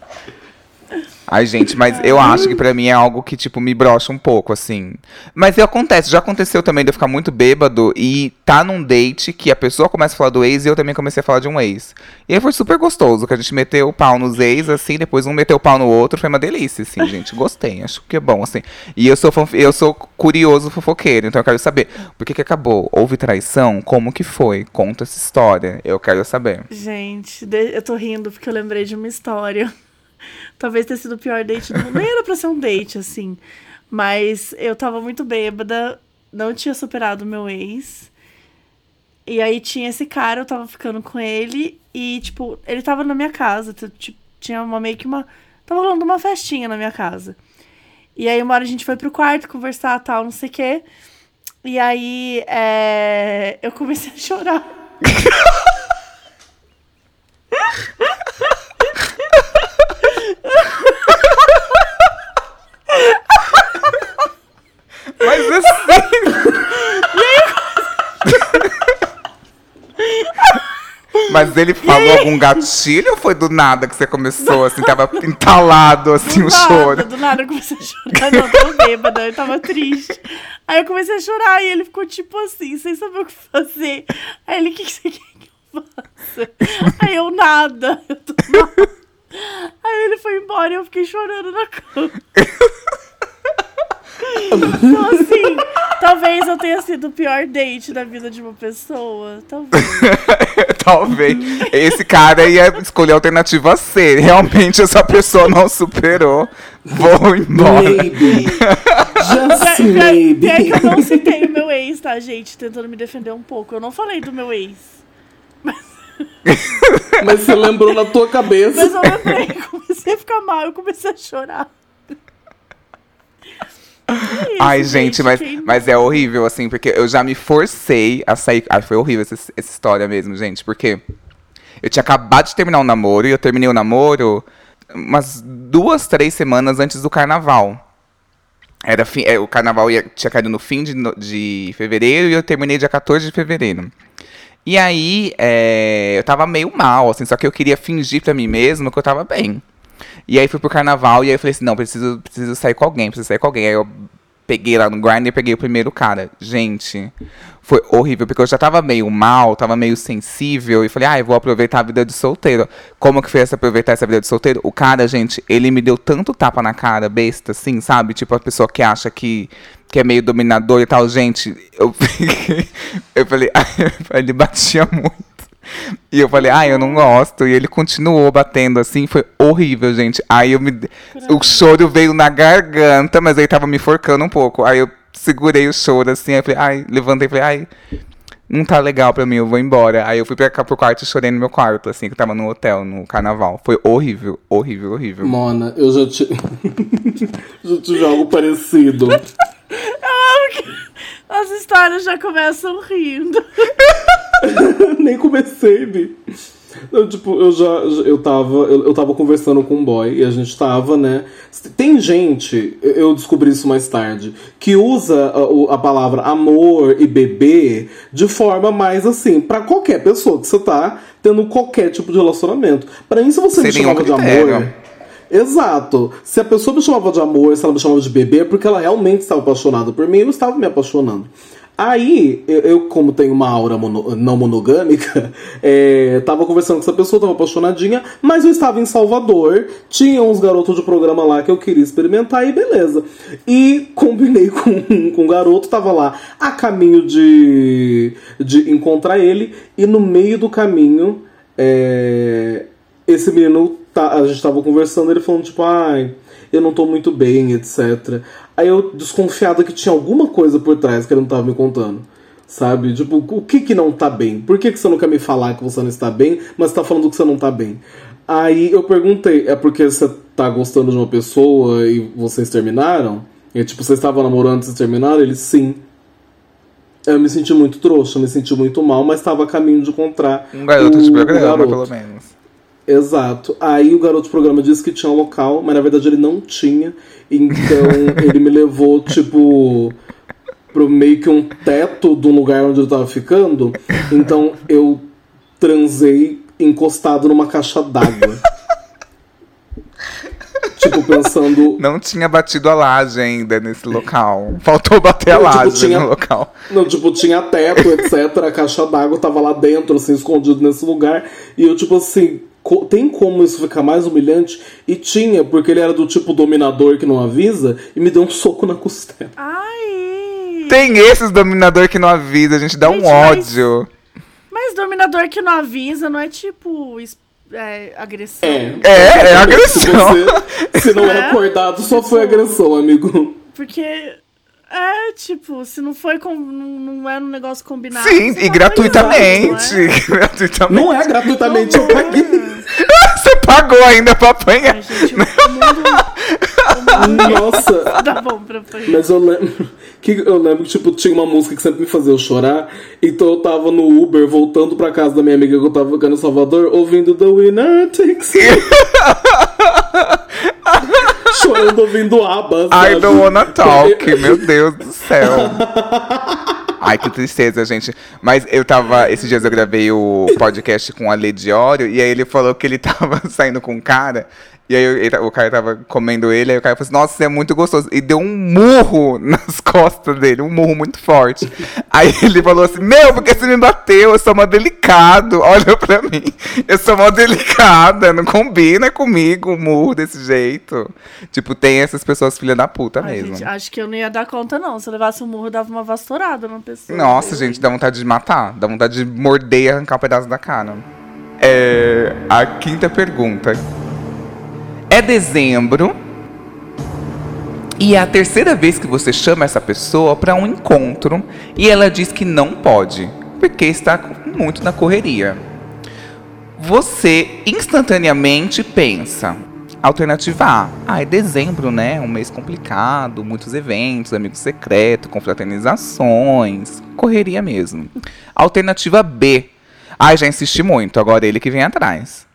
Ai, gente, mas eu acho que pra mim é algo que, tipo, me brocha um pouco, assim. Mas acontece, já aconteceu também de eu ficar muito bêbado e tá num date que a pessoa começa a falar do ex e eu também comecei a falar de um ex. E aí foi super gostoso, que a gente meteu o pau nos ex, assim, depois um meteu o pau no outro, foi uma delícia, assim, gente. Gostei, acho que é bom, assim. E eu sou, eu sou curioso fofoqueiro, então eu quero saber, por que que acabou? Houve traição? Como que foi? Conta essa história, eu quero saber.
Gente, eu tô rindo porque eu lembrei de uma história. Talvez tenha sido o pior date do mundo. Nem era pra ser um date, assim. Mas eu tava muito bêbada, não tinha superado meu ex. E aí tinha esse cara, eu tava ficando com ele. E, tipo, ele tava na minha casa. tinha uma meio que uma. Tava rolando uma festinha na minha casa. E aí uma hora a gente foi pro quarto conversar tal, não sei o quê. E aí é, eu comecei a chorar. <laughs>
Mas assim. <laughs> Mas ele falou algum gatilho ou foi do nada que você começou, assim, tava entalado, assim,
Do
o
nada,
choro?
Do nada eu comecei a chorar. Não, tô bêbada, eu tava triste. Aí eu comecei a chorar e ele ficou tipo assim, sem saber o que fazer. Aí ele, o que, que você quer que eu faça? Aí eu, nada. Eu tô mal. Aí ele foi embora e eu fiquei chorando na cama. Então, assim, talvez eu tenha sido o pior date da vida de uma pessoa. Talvez. <laughs>
Talvez. Esse cara ia escolher a alternativa C. Realmente essa pessoa não superou. Vou embora.
Maybe. Just
Pior,
maybe.
pior que eu não citei o meu ex, tá, gente? Tentando me defender um pouco. Eu não falei do meu ex.
Mas você lembrou na tua cabeça.
Mas eu lembrei, comecei a ficar mal, eu comecei a chorar.
Ai, gente, mas,
quem-
mas é horrível, assim, porque eu já me forcei a sair. Ai, foi horrível essa, essa história mesmo, gente, porque eu tinha acabado de terminar o namoro e eu terminei o namoro umas duas, três semanas antes do carnaval. Era fim, é, o carnaval ia, tinha caído no fim de, de fevereiro e eu terminei dia 14 de fevereiro. E aí, é, eu tava meio mal, assim, só que eu queria fingir pra mim mesmo que eu tava bem. E aí fui pro carnaval e aí eu falei assim, não, preciso, preciso sair com alguém, preciso sair com alguém. Aí eu peguei lá no Grindr peguei o primeiro cara. Gente, foi horrível, porque eu já tava meio mal, tava meio sensível, e falei, ah, eu vou aproveitar a vida de solteiro. Como que foi essa aproveitar essa vida de solteiro? O cara, gente, ele me deu tanto tapa na cara, besta, assim, sabe? Tipo, a pessoa que acha que, que é meio dominador e tal. Gente, eu. <laughs> Eu falei, <laughs> ele batia muito. E eu falei, ah, eu não gosto. E ele continuou batendo assim, foi horrível, gente. Aí eu me. O choro veio na garganta, mas aí tava me forcando um pouco. Aí eu segurei o choro assim, aí falei, ai, levantei e falei, ai, não tá legal pra mim, eu vou embora. Aí eu fui pra cá pro quarto e chorei no meu quarto, assim, que eu tava no hotel, no carnaval. Foi horrível, horrível, horrível.
Mona, eu já te. <laughs> já tive algo parecido. <laughs>
As histórias já começam rindo. <laughs>
Nem comecei, Bi. Eu, tipo, eu já. Eu tava, eu, eu tava conversando com um boy e a gente tava, né? Tem gente, eu descobri isso mais tarde, que usa a, a palavra amor e bebê de forma mais assim, pra qualquer pessoa que você tá tendo qualquer tipo de relacionamento. Pra mim, se você me
Sem nenhum
chamava de
critério.
amor. Exato. Se a pessoa me chamava de amor, se ela me chamava de bebê, é porque ela realmente estava apaixonada por mim e não estava me apaixonando. Aí, eu, eu, como tenho uma aura mono- não monogâmica, <laughs> é, tava conversando com essa pessoa, tava apaixonadinha, mas eu estava em Salvador, tinha uns garotos de programa lá que eu queria experimentar e beleza. E combinei <laughs> com, com o garoto, tava lá a caminho de, de encontrar ele, e no meio do caminho, é, esse menino, tá, a gente tava conversando, ele falando, tipo, ai, eu não tô muito bem, etc. Aí eu, desconfiado que tinha alguma coisa por trás que ele não tava me contando. Sabe? Tipo, o que que não tá bem? Por que que você não quer me falar que você não está bem, mas tá falando que você não tá bem? Aí eu perguntei, é porque você tá gostando de uma pessoa e vocês terminaram? E tipo, vocês estavam namorando e vocês terminaram? Ele, sim. Eu me senti muito trouxa, me senti muito mal, mas tava a caminho de encontrar
Um garoto de
o- o
programa, pelo menos.
Exato. Aí o garoto do programa disse que tinha um local, mas na verdade ele não tinha. Então <laughs> ele me levou, tipo, pro meio que um teto de um lugar onde eu tava ficando. Então eu transei encostado numa caixa d'água. <laughs> tipo, pensando.
Não tinha batido a laje ainda nesse local. Faltou bater a
Não, tipo,
laje
tinha-
no local.
Não, tipo, tinha teto, <laughs> etc. A caixa d'água tava lá dentro, assim, escondido nesse lugar. E eu, tipo assim, co- tem como isso ficar mais humilhante? E tinha, porque ele era do tipo dominador que não avisa, e me deu um soco na costela.
Ai!
Tem esses dominador que não avisa, a gente dá um
Gente, mas-
ódio.
Mas dominador que não avisa não é tipo é, agressão.
É.
É, é
Se
agressão.
você se não é <laughs>
É?
acordado, só foi agressão, amigo.
Porque é tipo, se não foi com, não, não era um negócio combinado.
Sim, e
tá
gratuitamente.
apanhando, <laughs>
gratuitamente.
Não é gratuitamente, eu paguei.
não é? <laughs>
Você pagou ainda pra apanhar.
Ai, gente, o mundo
Nossa,
tá bom pra apanhar.
Mas eu lembro <laughs> que eu lembro que tipo tinha uma música que sempre me fazia eu chorar, então eu tava no Uber voltando pra casa da minha amiga que eu tava ficando em Salvador, ouvindo The Winner Takes. Chorando ouvindo ABBA,
I
sabe?
don't wanna talk, <laughs> meu Deus do céu. Ai, que tristeza, gente. Mas eu tava. Esses dias eu gravei o podcast com a Lady Oro, e aí ele falou que ele tava <laughs> saindo com um cara. E aí ele- o cara tava comendo ele, aí o cara falou assim, nossa, você é muito gostoso. E deu um murro <laughs> nas costas dele, um murro muito forte. Aí ele falou assim, meu, porque você me bateu? Eu sou mó delicado. <laughs> Olha pra mim. Eu sou mó delicada, não combina comigo um murro desse jeito. Tipo, tem essas pessoas filha da puta
Ai,
mesmo.
gente, acho que eu não ia dar conta, não. Se eu levasse um murro, eu dava uma vassourada na pessoa.
Nossa, gente, dá vontade de matar. Dá vontade de morder e arrancar um pedaço da cara. É, a quinta pergunta. É dezembro. E é a terceira vez que você chama essa pessoa para um encontro e ela diz que não pode, porque está muito na correria. Você instantaneamente pensa: Alternativa A. Ah, é dezembro, né? Um mês complicado, muitos eventos, amigos secretos, confraternizações. Correria mesmo. Alternativa B. Ah, já insisti muito, agora ele que vem atrás.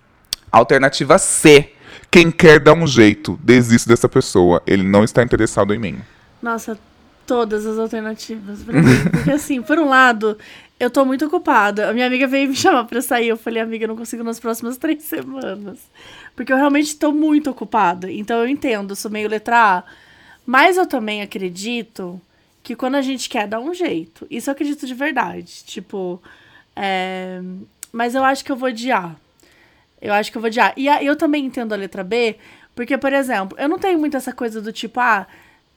Alternativa C.
Quem quer dar um jeito, desiste dessa pessoa. Ele não está interessado em mim.
Nossa, todas as alternativas. Porque <laughs> assim, por um lado, eu tô muito ocupada. A minha amiga veio me chamar pra sair. Eu falei, amiga, eu não consigo nas próximas <laughs> três semanas. Porque eu realmente tô muito ocupada. Então eu entendo, eu sou meio letra A. Mas eu também acredito que quando a gente quer dar um jeito. Isso eu acredito de verdade. Tipo. é, Mas eu acho que eu vou A. Eu acho que eu vou de A. E a- eu também entendo a letra B, porque, por exemplo, eu não tenho muito essa coisa do tipo, ah,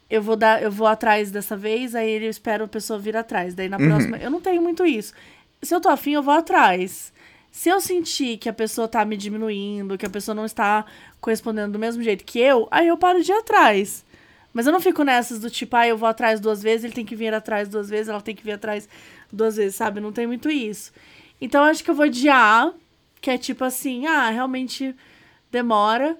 eu vou dar, eu vou atrás dessa vez, aí ele espera a pessoa vir atrás. Daí na próxima. Eu não tenho muito isso. Se eu tô afim, eu vou atrás. Se eu sentir que a pessoa tá me diminuindo, que a pessoa não está correspondendo do mesmo jeito que eu, aí eu paro de ir atrás. Mas eu não fico nessas do tipo, ah, eu vou atrás duas vezes, ele tem que vir atrás duas vezes, ela tem que vir atrás duas vezes, sabe? Não tem muito isso. Então eu acho que eu vou de A, que é tipo assim, ah, realmente demora,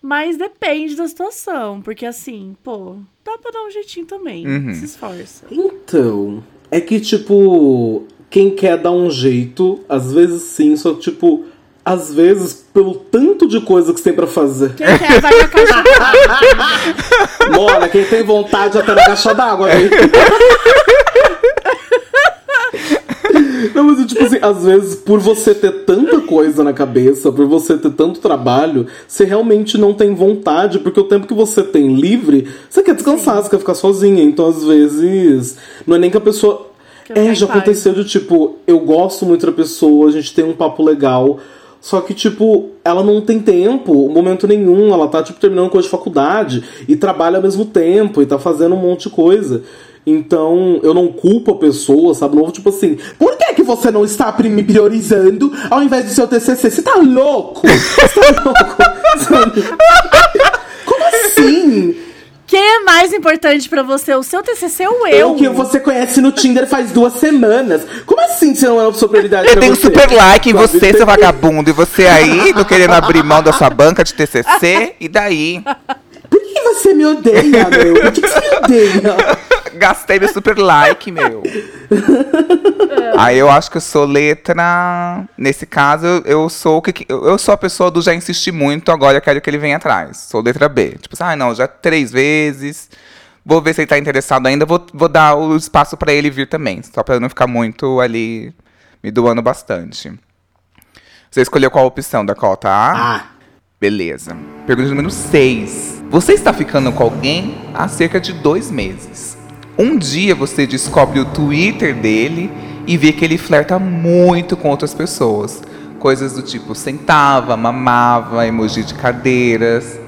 mas depende da situação. Porque assim, pô, dá pra dar um jeitinho também.
Uhum.
Se esforça.
Então, é que, tipo, quem quer dar um jeito, às vezes sim, só que, tipo, às vezes, pelo tanto de coisa que você tem pra fazer.
Quem quer, vai na caixa d'água. <laughs>
Mora, quem tem vontade até na caixa d'água, né? <laughs> Não, mas tipo assim, às vezes, por você ter tanta coisa na cabeça, por você ter tanto trabalho, você realmente não tem vontade, porque o tempo que você tem livre, você quer descansar, você quer ficar sozinha. Então, às vezes, não é nem que a pessoa.
Ficar
É, já aconteceu de tipo, eu gosto muito da pessoa, a gente tem um papo legal. Só que, tipo, ela não tem tempo, momento nenhum. Ela tá, tipo, terminando coisa de faculdade e trabalha ao mesmo tempo e tá fazendo um monte de coisa. Então, eu não culpo a pessoa, sabe? Não vou, tipo assim, por que, que você não está me priorizando ao invés do seu TCC? Você tá louco? Você tá louco? <laughs> Como assim?
Quem é mais importante pra você, o seu TCC ou
Eu
eu?
que você conhece no Tinder faz duas semanas. Como assim você não é uma pessoa prioridade
Eu tenho super like em você, seu vagabundo. E você aí, não querendo abrir mão da sua banca de TCC. E daí?
Você me odeia, meu? Por que que você me odeia? <laughs>
Gastei meu super like, meu. Aí eu acho que eu sou letra. Nesse caso, eu- sou o que. Eu sou a pessoa do já insisti muito, agora eu quero que ele venha atrás. Sou letra B. Tipo assim, ah, não, já três vezes. Vou ver se ele tá interessado ainda. Vou, vou dar o espaço pra ele vir também. Só pra eu não ficar muito ali me doando bastante. Você escolheu qual opção da cota A?
Ah,
Beleza. Pergunta número 6. Você está ficando com alguém há cerca de dois meses. Um dia você descobre o Twitter dele e vê que ele flerta muito com outras pessoas. Coisas do tipo sentava, mamava, emoji de cadeiras.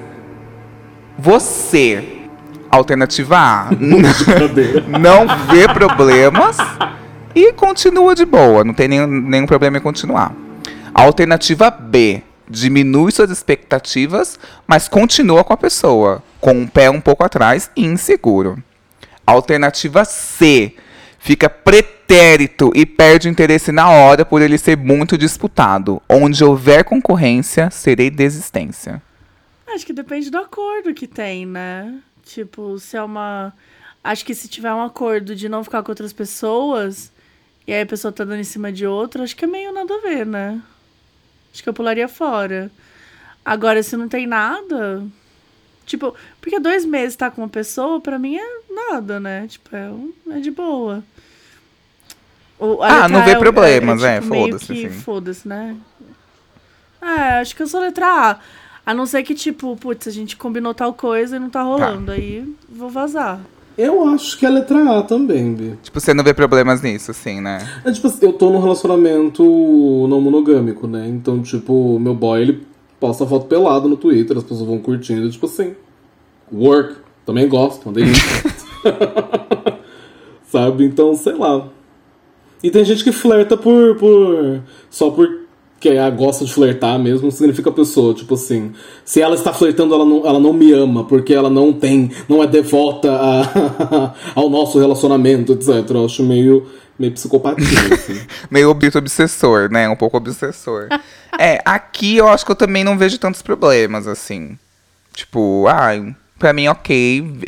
Você, alternativa A, <laughs> não vê problemas e continua de boa, não tem nenhum, nenhum problema em continuar. Alternativa B, diminui suas expectativas, mas continua com a pessoa, com um pé um pouco atrás e inseguro. Alternativa C, fica pretérito e perde o interesse na hora por ele ser muito disputado. Onde houver concorrência, serei desistência.
Acho que depende do acordo que tem, né? Tipo, se é uma. Acho que se tiver um acordo de não ficar com outras pessoas, e aí a pessoa tá dando em cima de outra, acho que é meio nada a ver, né? Acho que eu pularia fora. Agora, se não tem nada. Tipo, porque dois meses tá com uma pessoa, pra mim é nada, né? Tipo, é, um- é de boa. O-
Ah, não vê
A é-
problemas, é,
tipo, meio
foda-se, assim.
Foda-se, né? É, acho que eu sou letra A. A não ser que, tipo, putz, a gente combinou tal coisa e não tá rolando. Aí vou vazar.
Eu acho que é a letra A também, Bi.
Tipo, você não vê problemas nisso, assim, né?
É tipo eu tô num relacionamento não monogâmico, né? Então, tipo, meu boy, ele posta foto pelado no Twitter, as pessoas vão curtindo, tipo assim, work, também gosto, mandei isso. <laughs> Sabe? Então, sei lá. E tem gente que flerta por. por só porque ela gosta de flertar mesmo, significa a pessoa. Tipo assim, se ela está flertando, ela não, ela não me ama, porque ela não tem, não é devota a- <laughs> ao nosso relacionamento, etc. Eu acho meio, meio psicopatia, <laughs> assim.
Meio obito obsessor, né? Um pouco obsessor. <laughs> é, aqui eu acho que eu também não vejo tantos problemas, assim. Tipo, ah, pra mim, ok.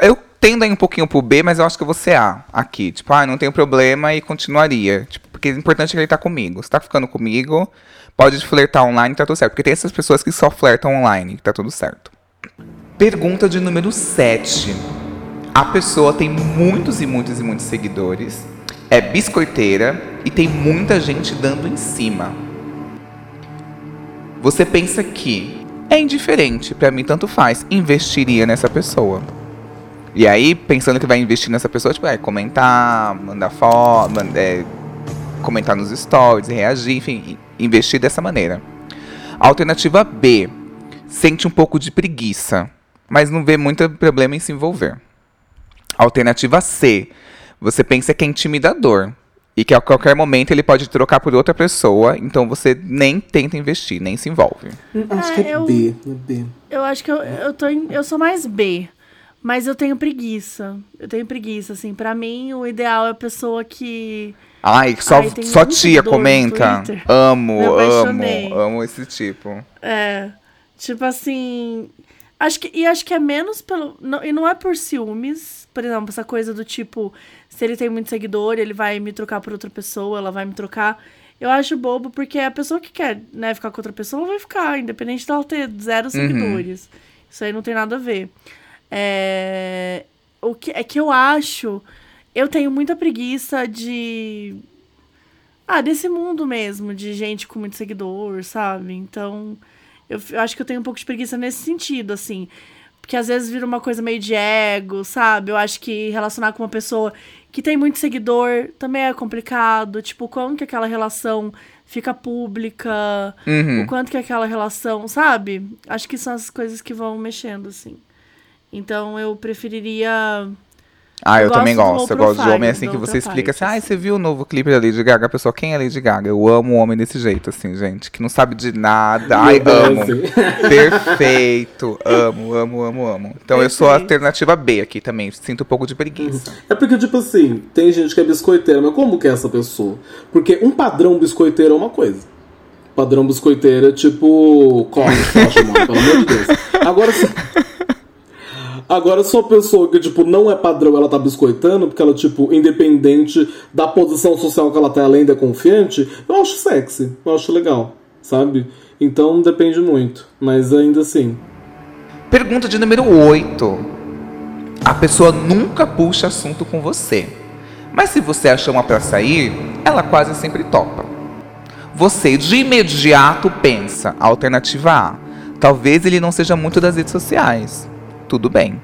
Eu tendo aí um pouquinho pro B, mas eu acho que eu vou ser A aqui. Tipo, ah, não tem problema e continuaria. Tipo, porque o importante é que ele tá comigo. Se tá ficando comigo, pode flertar online, tá tudo certo. Porque tem essas pessoas que só flertam online, tá tudo certo. Pergunta de número 7. A pessoa tem muitos e muitos e muitos seguidores, é biscoiteira e tem muita gente dando em cima. Você pensa que é indiferente, pra mim tanto faz, investiria nessa pessoa. E aí, pensando que vai investir nessa pessoa, tipo, é comentar, mandar foto, é, comentar nos stories, reagir, enfim, investir dessa maneira. Alternativa B, sente um pouco de preguiça, mas não vê muito problema em se envolver. Alternativa C, você pensa que é intimidador e que a qualquer momento ele pode trocar por outra pessoa, então você nem tenta investir, nem se envolve.
Hum, Acho
Ah,
que é
eu-
B. é B.
Eu acho que eu, eu, tô em- eu sou mais B. Mas eu tenho preguiça. Eu tenho preguiça, assim. Pra mim, o ideal é a pessoa que.
Ai, só,
Ai,
só tia comenta. Amo, amo, amo esse tipo.
É. Tipo assim. Acho que, e acho que é menos pelo. Não, e não é por ciúmes. Por exemplo, essa coisa do tipo, se ele tem muito seguidor, ele vai me trocar por outra pessoa, ela vai me trocar. Eu acho bobo, porque a pessoa que quer né, ficar com outra pessoa, vai ficar, independente dela ter zero seguidores. Isso aí não tem nada a ver. É, o que, é que eu acho. Eu tenho muita preguiça de. Ah, desse mundo mesmo, de gente com muito seguidor, sabe? Então, eu, eu acho que eu tenho um pouco de preguiça nesse sentido, assim. Porque às vezes vira uma coisa meio de ego, sabe? Eu acho que relacionar com uma pessoa que tem muito seguidor também é complicado. Tipo, como que aquela relação fica pública,
Uhum.
o quanto que aquela relação, sabe? Acho que são as coisas que vão mexendo, assim. Então eu preferiria.
Ah, eu,
Eu
também
gosto.
Eu gosto de homem assim que você explica assim, ai, você viu o novo clipe da Lady Gaga? A pessoa, quem é Lady Gaga? Eu amo um homem desse jeito, assim, gente. Que não sabe de nada. Ai, amo. Perfeito. Amo, amo, amo, amo. Então eu sou a alternativa B aqui também. Sinto um pouco de preguiça.
É porque, tipo assim, tem gente que é biscoiteira, mas como que é essa pessoa? Porque um padrão biscoiteiro é uma coisa. Padrão biscoiteiro é tipo. Corre, <laughs> pelo amor de Deus. Agora, se... Agora, se uma pessoa que, tipo, não é padrão, ela tá biscoitando, porque ela, tipo, independente da posição social que ela tem, ela ainda é confiante, eu acho sexy, eu acho legal, sabe? Então depende muito, mas ainda assim.
Pergunta de número 8. A pessoa nunca puxa assunto com você. Mas se você a chama pra sair, ela quase sempre topa. Você de imediato pensa, alternativa A. Talvez ele não seja muito das redes sociais. Tudo bem.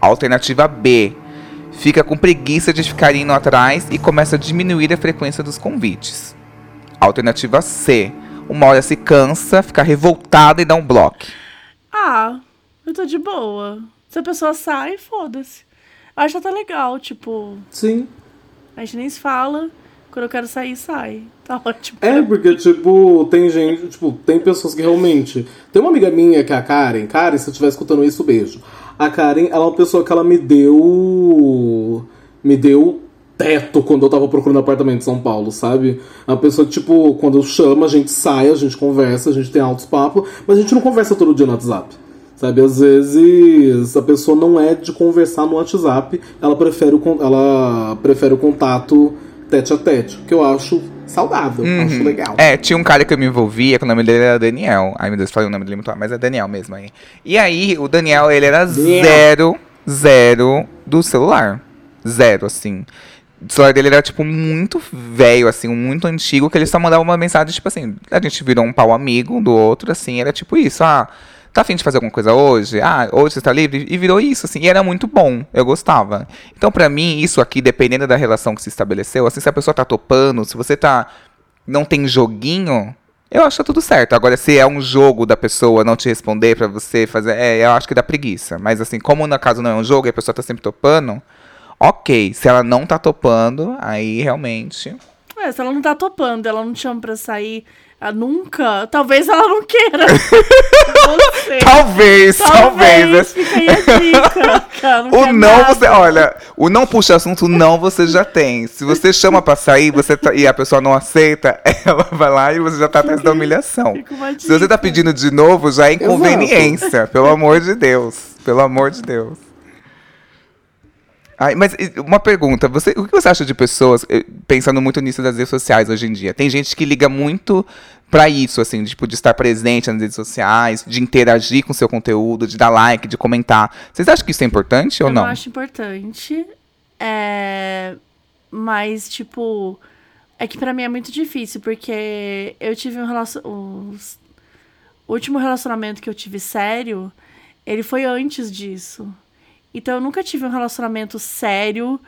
Alternativa B. Fica com preguiça de ficar indo atrás e começa a diminuir a frequência dos convites. Alternativa C. Uma hora se cansa, fica revoltada e dá um bloco.
Ah, eu tô de boa. Se a pessoa sai, foda-se. Eu acho até legal, tipo,
Sim.
a gente nem se fala. Quando eu quero sair, sai. <laughs> Tá ótimo.
É, porque, tipo, tem gente, tipo, tem pessoas que realmente. Tem uma amiga minha que é a Karen. Karen, se eu estiver escutando isso, beijo. A Karen, ela é uma pessoa que ela me deu. Me deu teto quando eu tava procurando apartamento em São Paulo, sabe? É uma pessoa tipo, quando eu chamo, a gente sai, a gente conversa, a gente tem altos papos, mas a gente não conversa todo dia no WhatsApp. Sabe, às vezes a pessoa não é de conversar no WhatsApp, ela prefere o, ela prefere o contato tete a tete, que eu acho saudável, acho legal.
É, tinha um cara que eu me envolvia, que o nome dele era Daniel. Ai, meu Deus, falei o nome dele muito mas é Daniel mesmo aí. E aí, o Daniel, ele era
Daniel.
zero, zero do celular. Zero, assim. O celular dele era, tipo, muito velho, assim, muito antigo, que ele só mandava uma mensagem, tipo assim, a gente virou um pau amigo um do outro, assim, era tipo isso, ah, tá afim de fazer alguma coisa hoje? Ah, hoje você tá livre? E virou isso, assim, e era muito bom, eu gostava. Então, pra mim, isso aqui, dependendo da relação que se estabeleceu, assim, se a pessoa tá topando, se você tá não tem joguinho, eu acho que tá tudo certo. Agora, se é um jogo da pessoa não te responder pra você fazer, é, eu acho que dá preguiça. Mas assim, como no caso não é um jogo e a pessoa tá sempre topando, ok. Se ela não tá topando, aí realmente.
É, se ela não tá topando, ela não te chama pra sair, Ela nunca. Talvez ela não queira. <laughs>
Talvez, talvez.
Fica aí a dica. que ela não
O não
nada.
você, olha, o não puxa assunto, o não você já tem. Se você chama pra sair, você tá- e a pessoa não aceita, <laughs> ela vai lá e você já tá atrás da humilhação. Se você tá pedindo de novo, já é inconveniência, pelo amor de Deus. Pelo amor de Deus. Ai, mas uma pergunta, você, o que você acha de pessoas, eh, pensando muito nisso das redes sociais hoje em dia? Tem gente que liga muito pra isso, assim, tipo, de estar presente nas redes sociais, de interagir com o seu conteúdo, de dar like, de comentar. Vocês acham que isso é importante ou
eu
não?
acho importante. É... Mas, tipo, é que pra mim é muito difícil, porque eu tive um relacionamento. O último relacionamento que eu tive sério, ele foi antes disso. Então eu nunca tive um relacionamento sério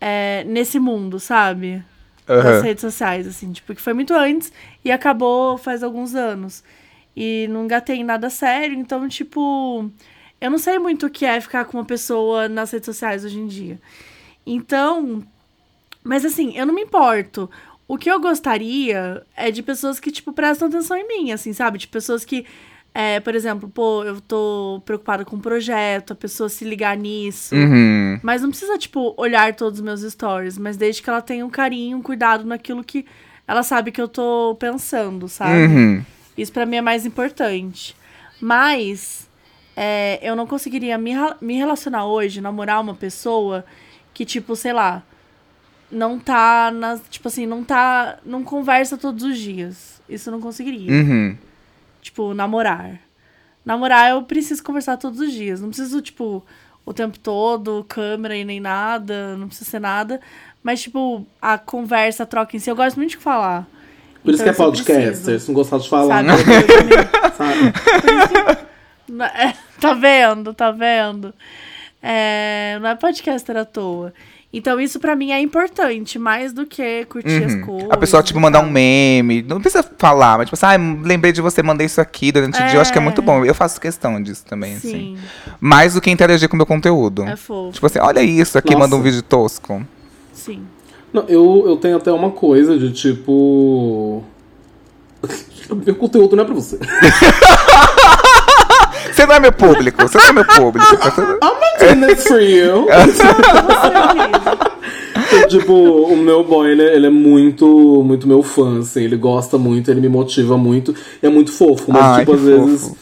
é, nesse mundo, sabe? Das
Aham.
redes sociais, assim, tipo, que foi muito antes e acabou faz alguns anos. E não engatei em nada sério, então, tipo, eu não sei muito o que é ficar com uma pessoa nas redes sociais hoje em dia. Então, mas assim, eu não me importo. O que eu gostaria é de pessoas que, tipo, prestam atenção em mim, assim, sabe? De pessoas que, é, por exemplo, pô, eu tô preocupada com um projeto, a pessoa se ligar nisso.
Uhum.
Mas não precisa, tipo, olhar todos os meus stories, mas desde que ela tenha um carinho, um cuidado naquilo que ela sabe que eu tô pensando, sabe?
Uhum.
Isso pra mim é mais importante. Mas é, eu não conseguiria me, me relacionar hoje, namorar uma pessoa que, tipo, sei lá, não tá nas. Tipo assim, não tá. Não conversa todos os dias. Isso eu não conseguiria.
Uhum.
Tipo, namorar. Namorar eu preciso conversar todos os dias. Não preciso, tipo, o tempo todo, câmera e nem nada, não precisa ser nada. Mas, tipo, a conversa, a troca em si, eu gosto muito de falar.
Por isso que é
Então, preciso,
Se não gostar de falar,
Sabe?
né? Sabe?
Não- <laughs> é, tá vendo, tá vendo? É, não é podcaster à toa. Então isso pra mim é importante, mais do que curtir as coisas.
Uhum. A pessoa, tipo, mandar um meme. Não precisa falar, mas tipo assim, ah, lembrei de você, mandei isso aqui durante o dia. Eu acho que é muito
É.
bom. Eu faço questão disso também, assim.
Sim,
Mais do que interagir com o meu conteúdo.
é fofo.
Tipo assim, olha isso aqui,
Nossa.
manda um vídeo tosco.
Sim.
Não, eu, eu tenho até uma coisa de tipo. <laughs> Meu conteúdo não é pra você. <laughs>
Você não é meu público, você não é meu público.
I'm not doing this for you. <laughs> Então, tipo, o meu boy, ele, é- ele é muito, muito meu fã, assim. Ele gosta muito, ele me motiva muito. E é muito fofo, mas,
Ai,
tipo, às vezes.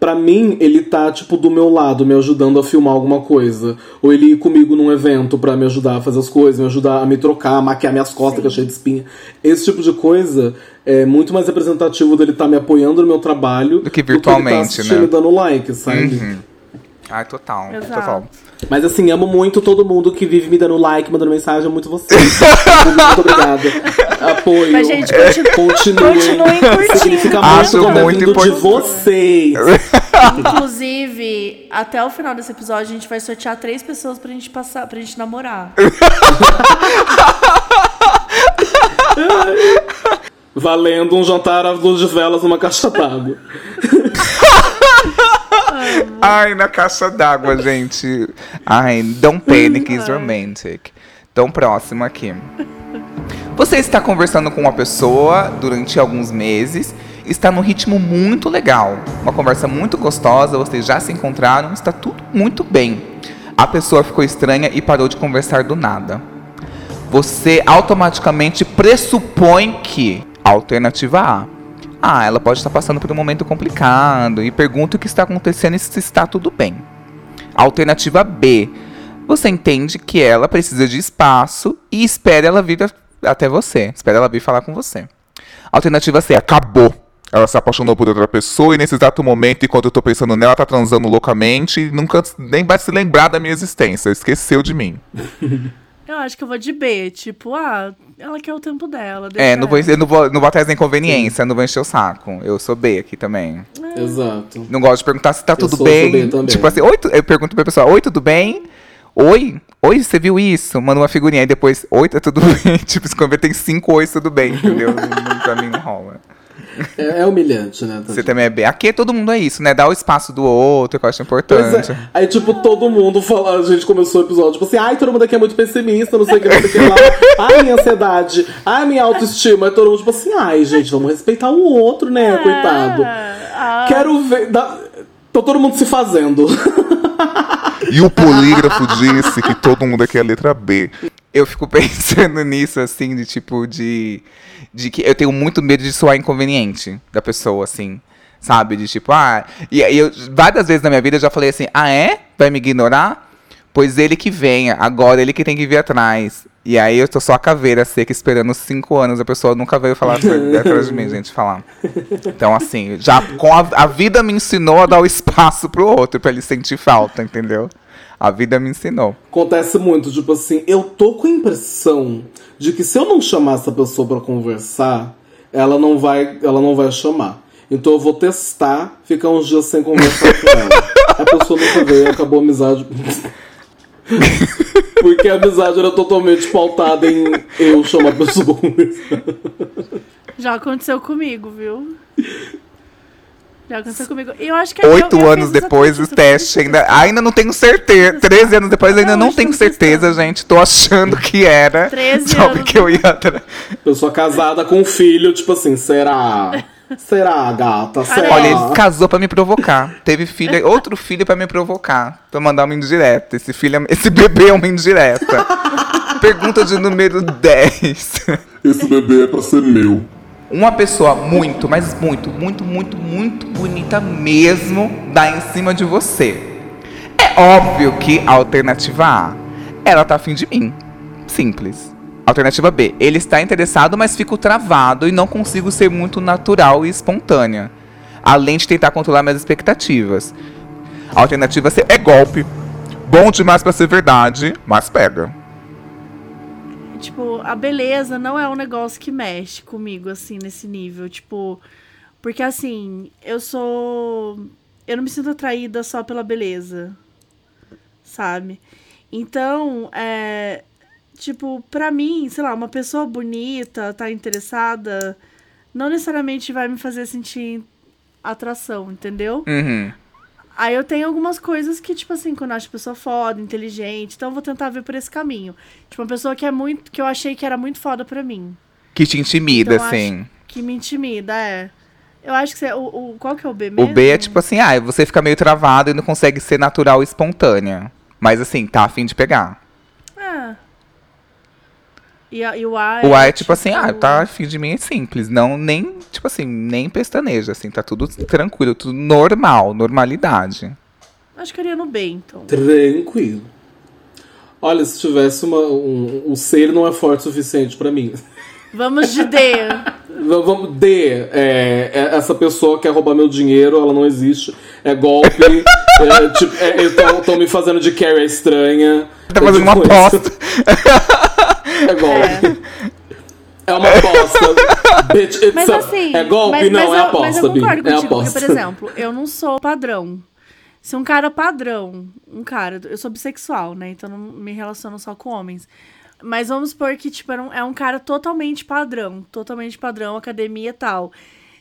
Pra mim, ele tá, tipo, do meu lado, me ajudando a filmar alguma coisa. Ou ele ir comigo num evento pra me ajudar a fazer as coisas, me ajudar a me trocar, a maquiar minhas costas, que é cheia de espinha. Esse tipo de coisa é muito mais representativo dele estar me apoiando no meu trabalho
Do que
ele tá
virtualmente,
assistindo
né?
e dando like, sabe?
Ai, total,
Exato.
total.
Mas assim, amo muito todo mundo que vive me dando like, mandando mensagem, amo muito vocês. muito obrigada. <laughs> Apoio.
Mas, gente, continu-
Continuem.
continuem curtindo.
Significa
Acho
muito é
muito
vindo de
importante.
vocês. <laughs>
Inclusive, até o final desse episódio, a gente vai sortear três pessoas pra gente passar, pra gente namorar. <laughs>
Valendo um jantar à luz de velas numa caixa d'água.
Ai, na caixa d'água, gente. Ai, don't panic is romantic. Então, próximo aqui. Você está conversando com uma pessoa durante alguns meses, está num ritmo muito legal, uma conversa muito gostosa, vocês já se encontraram, está tudo muito bem. A pessoa ficou estranha e parou de conversar do nada. Você automaticamente pressupõe que alternativa A. Ah, ela pode estar passando por um momento complicado e pergunta o que está acontecendo e se está tudo bem. Alternativa B. Você entende que ela precisa de espaço e espera ela vir até você. Espera ela vir falar com você. Alternativa C. Acabou.
Ela se apaixonou por outra pessoa e nesse exato momento, enquanto eu tô pensando nela, tá transando loucamente e nunca nem vai se lembrar da minha existência. Esqueceu de mim. <laughs>
Eu acho que eu vou de B, tipo, ah, ela quer o tempo dela.
É,
deixa
não vou, eu não vou, não vou atrás da inconveniência, não vou encher o saco. Eu sou B aqui também.
Exato.
Não gosto de perguntar se tá tudo
sou
bem. Tipo assim, oi, tu- eu pergunto pra pessoa, oi, tudo bem? Oi? Oi, você viu isso? Manda uma figurinha aí depois, oi, tá tudo <laughs> bem? tipo, se conver tem cinco ois, tudo bem, entendeu? Não- pra mim não rola.
É, é humilhante, né?
Você também é bem. Aqui todo mundo é isso, né? Dá o espaço do outro, que eu acho
Pois
importante.
é. Aí, tipo, todo mundo fala, a gente começou o episódio, tipo assim, ai, todo mundo aqui é muito pessimista, não sei o que, não sei o que lá. <laughs> Ai, minha ansiedade, ai, minha autoestima. Aí todo mundo, tipo assim, ai, gente, vamos respeitar o outro, né, coitado.
Ah,
Quero ver. dá- Tô todo mundo se fazendo.
E o polígrafo disse que todo mundo aqui é a letra B.
Eu fico <laughs> pensando nisso, assim, de tipo, de. De que eu tenho muito medo de soar inconveniente da pessoa, assim. Sabe? De tipo, ah. E aí eu, várias vezes na minha vida eu já falei assim, ah, é? Vai me ignorar? Pois ele que venha, agora ele que tem que vir atrás. E aí eu tô só a caveira seca esperando cinco anos, a pessoa nunca veio falar <laughs> atrás de mim, gente, falar. Então, assim, já com a, a vida me ensinou a dar o espaço pro outro, pra ele sentir falta, entendeu? A vida me ensinou.
Acontece muito, tipo assim, eu tô com a impressão de que se eu não chamar essa pessoa pra conversar, ela não vai, ela não vai chamar. Então eu vou testar, ficar uns dias sem conversar com ela. A pessoa nunca veio, acabou a amizade. <laughs> Porque a amizade era totalmente pautada em eu chamar a pessoa pra conversar.
Já aconteceu comigo, viu? Já aconteceu comigo. Eu acho que
Oito
eu- eu
anos depois do
exatamente
teste, ainda, ainda não tenho certeza. Treze anos depois, ainda
Não,
não tenho certeza, gente. Tô achando que era.
13
só
anos.
porque eu ia atrás.
Pessoa casada com um filho, tipo assim, será? Será, gata? Será?
Olha, ele casou pra me provocar. Teve filho, outro filho pra me provocar. Pra mandar uma indireta. Esse filho, é- esse bebê é uma indireta. Pergunta de número 10.
Esse bebê é pra ser meu.
Uma pessoa muito, mas muito, muito, muito, muito bonita mesmo dá em cima de você. É óbvio que a alternativa A, ela tá afim de mim. Simples. Alternativa B, ele está interessado, mas fico travado e não consigo ser muito natural e espontânea. Além de tentar controlar minhas expectativas. Alternativa C é golpe. Bom demais pra ser verdade, mas pega.
Tipo, a beleza não é um negócio que mexe comigo, assim, nesse nível. Tipo, porque assim, eu sou. Eu não me sinto atraída só pela beleza. Sabe? Então, é. Tipo, pra mim, sei lá, uma pessoa bonita, tá interessada, não necessariamente vai me fazer sentir atração, entendeu?
Uhum.
Aí eu tenho algumas coisas que, tipo assim, quando eu acho a pessoa foda, inteligente, então eu vou tentar ver por esse caminho. Tipo, uma pessoa que é muito. que eu achei que era muito foda pra mim.
Que te intimida,
Então,
assim.
que me intimida, é. Eu acho que você. O, o, qual que é o B mesmo?
O B é tipo assim, ah, você fica meio travado e não consegue ser natural e espontânea. Mas assim, tá afim de pegar.
É. E, a- e o A
O A é tipo assim, ah, tá afim de mim é simples. Não, nem, tipo assim, nem pestaneja, assim, tá tudo tranquilo, tudo normal, normalidade.
Acho que eu iria no B, então.
Tranquilo. Olha, se tivesse uma. Um, o C ele não é forte o suficiente pra mim.
Vamos de D. <laughs>
Vamos, D, é, é, essa pessoa quer roubar meu dinheiro, ela não existe. É golpe. <laughs> é, tipo, é, Estão me fazendo de carry estranha.
Tá
É
fazendo uma
tipo
aposta. <laughs>
É golpe. É, uma aposta. Bitch, it's
Mas
a-
assim.
é golpe?
mas,
não,
mas
é
eu,
aposta,
Mas eu
Bi.
concordo
É
contigo,
aposta.
porque, por exemplo, eu não sou padrão. Se um cara padrão, um cara, eu sou bissexual, né? Então não me relaciono só com homens. Mas vamos supor que, tipo, é um, é um cara totalmente padrão. Totalmente padrão, academia e tal.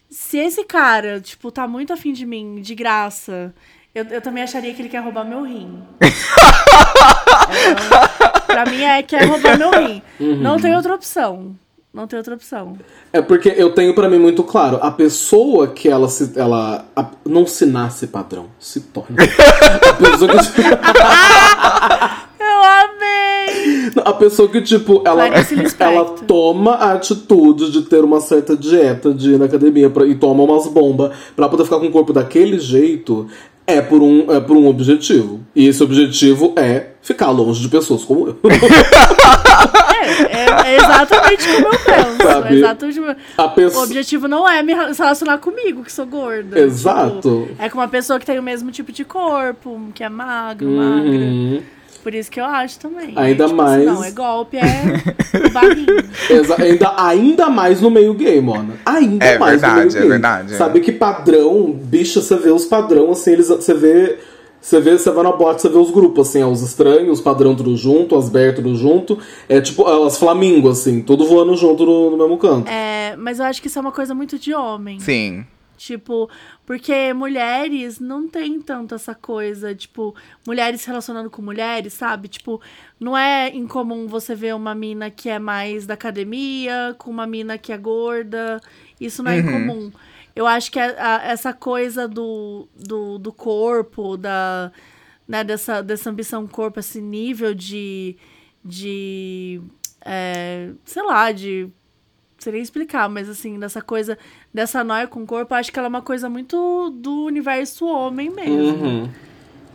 Se esse cara, tipo, tá muito afim de mim, de graça, eu, eu também acharia que ele quer roubar meu rim. <laughs> <laughs> pra mim é quer roubar meu rim. Não tem outra opção. Não tem outra opção.
É porque eu tenho pra mim muito claro, a pessoa que ela se. Ela a- não se nasce padrão, se torna. <laughs> a, pessoa que, <laughs>
Eu amei!
a pessoa que, tipo, ela, ela toma a atitude de ter uma certa dieta, de ir na academia pra, e toma umas bombas pra poder ficar com o corpo daquele jeito, é por, um, é por um objetivo. E esse objetivo é ficar longe de pessoas como eu.
É, é, é exatamente como eu penso.
Sabe?
É exatamente
A
O
pessoa.
objetivo não é me relacionar comigo, que sou gorda.
Exato.
Tipo, é com uma pessoa que tem o mesmo tipo de corpo, que é magro, magra. Por isso que eu acho também.
Ainda
Tipo
mais-
Assim, não, é golpe, é barrinho. <laughs>
Exa- ainda, ainda mais no meio gay, mano. Ainda
É
mais no
verdade,
meio
é
gay.
verdade, é.
Sabe que padrão, bicho, você vê os padrão, assim, eles, você vê Você vê, você vai na boate, você vê os grupos, assim, ó, os estranhos, os padrão tudo junto, as ber tudo junto. É tipo, as flamingo, assim, tudo voando junto no, no mesmo canto.
É, mas eu acho que isso é uma coisa muito de homem.
Sim.
Tipo, porque mulheres não tem tanto essa coisa, tipo, mulheres se relacionando com mulheres, sabe? Tipo, não é incomum você ver uma mina que é mais da academia com uma mina que é gorda. Isso não é incomum. Eu acho que a- a- essa coisa do, do, do corpo, da, né, dessa, dessa ambição corpo, esse nível de. de é, sei lá, de seria explicar, mas assim, dessa coisa, dessa noia com o corpo, acho que ela é uma coisa muito do universo homem mesmo.
Uhum.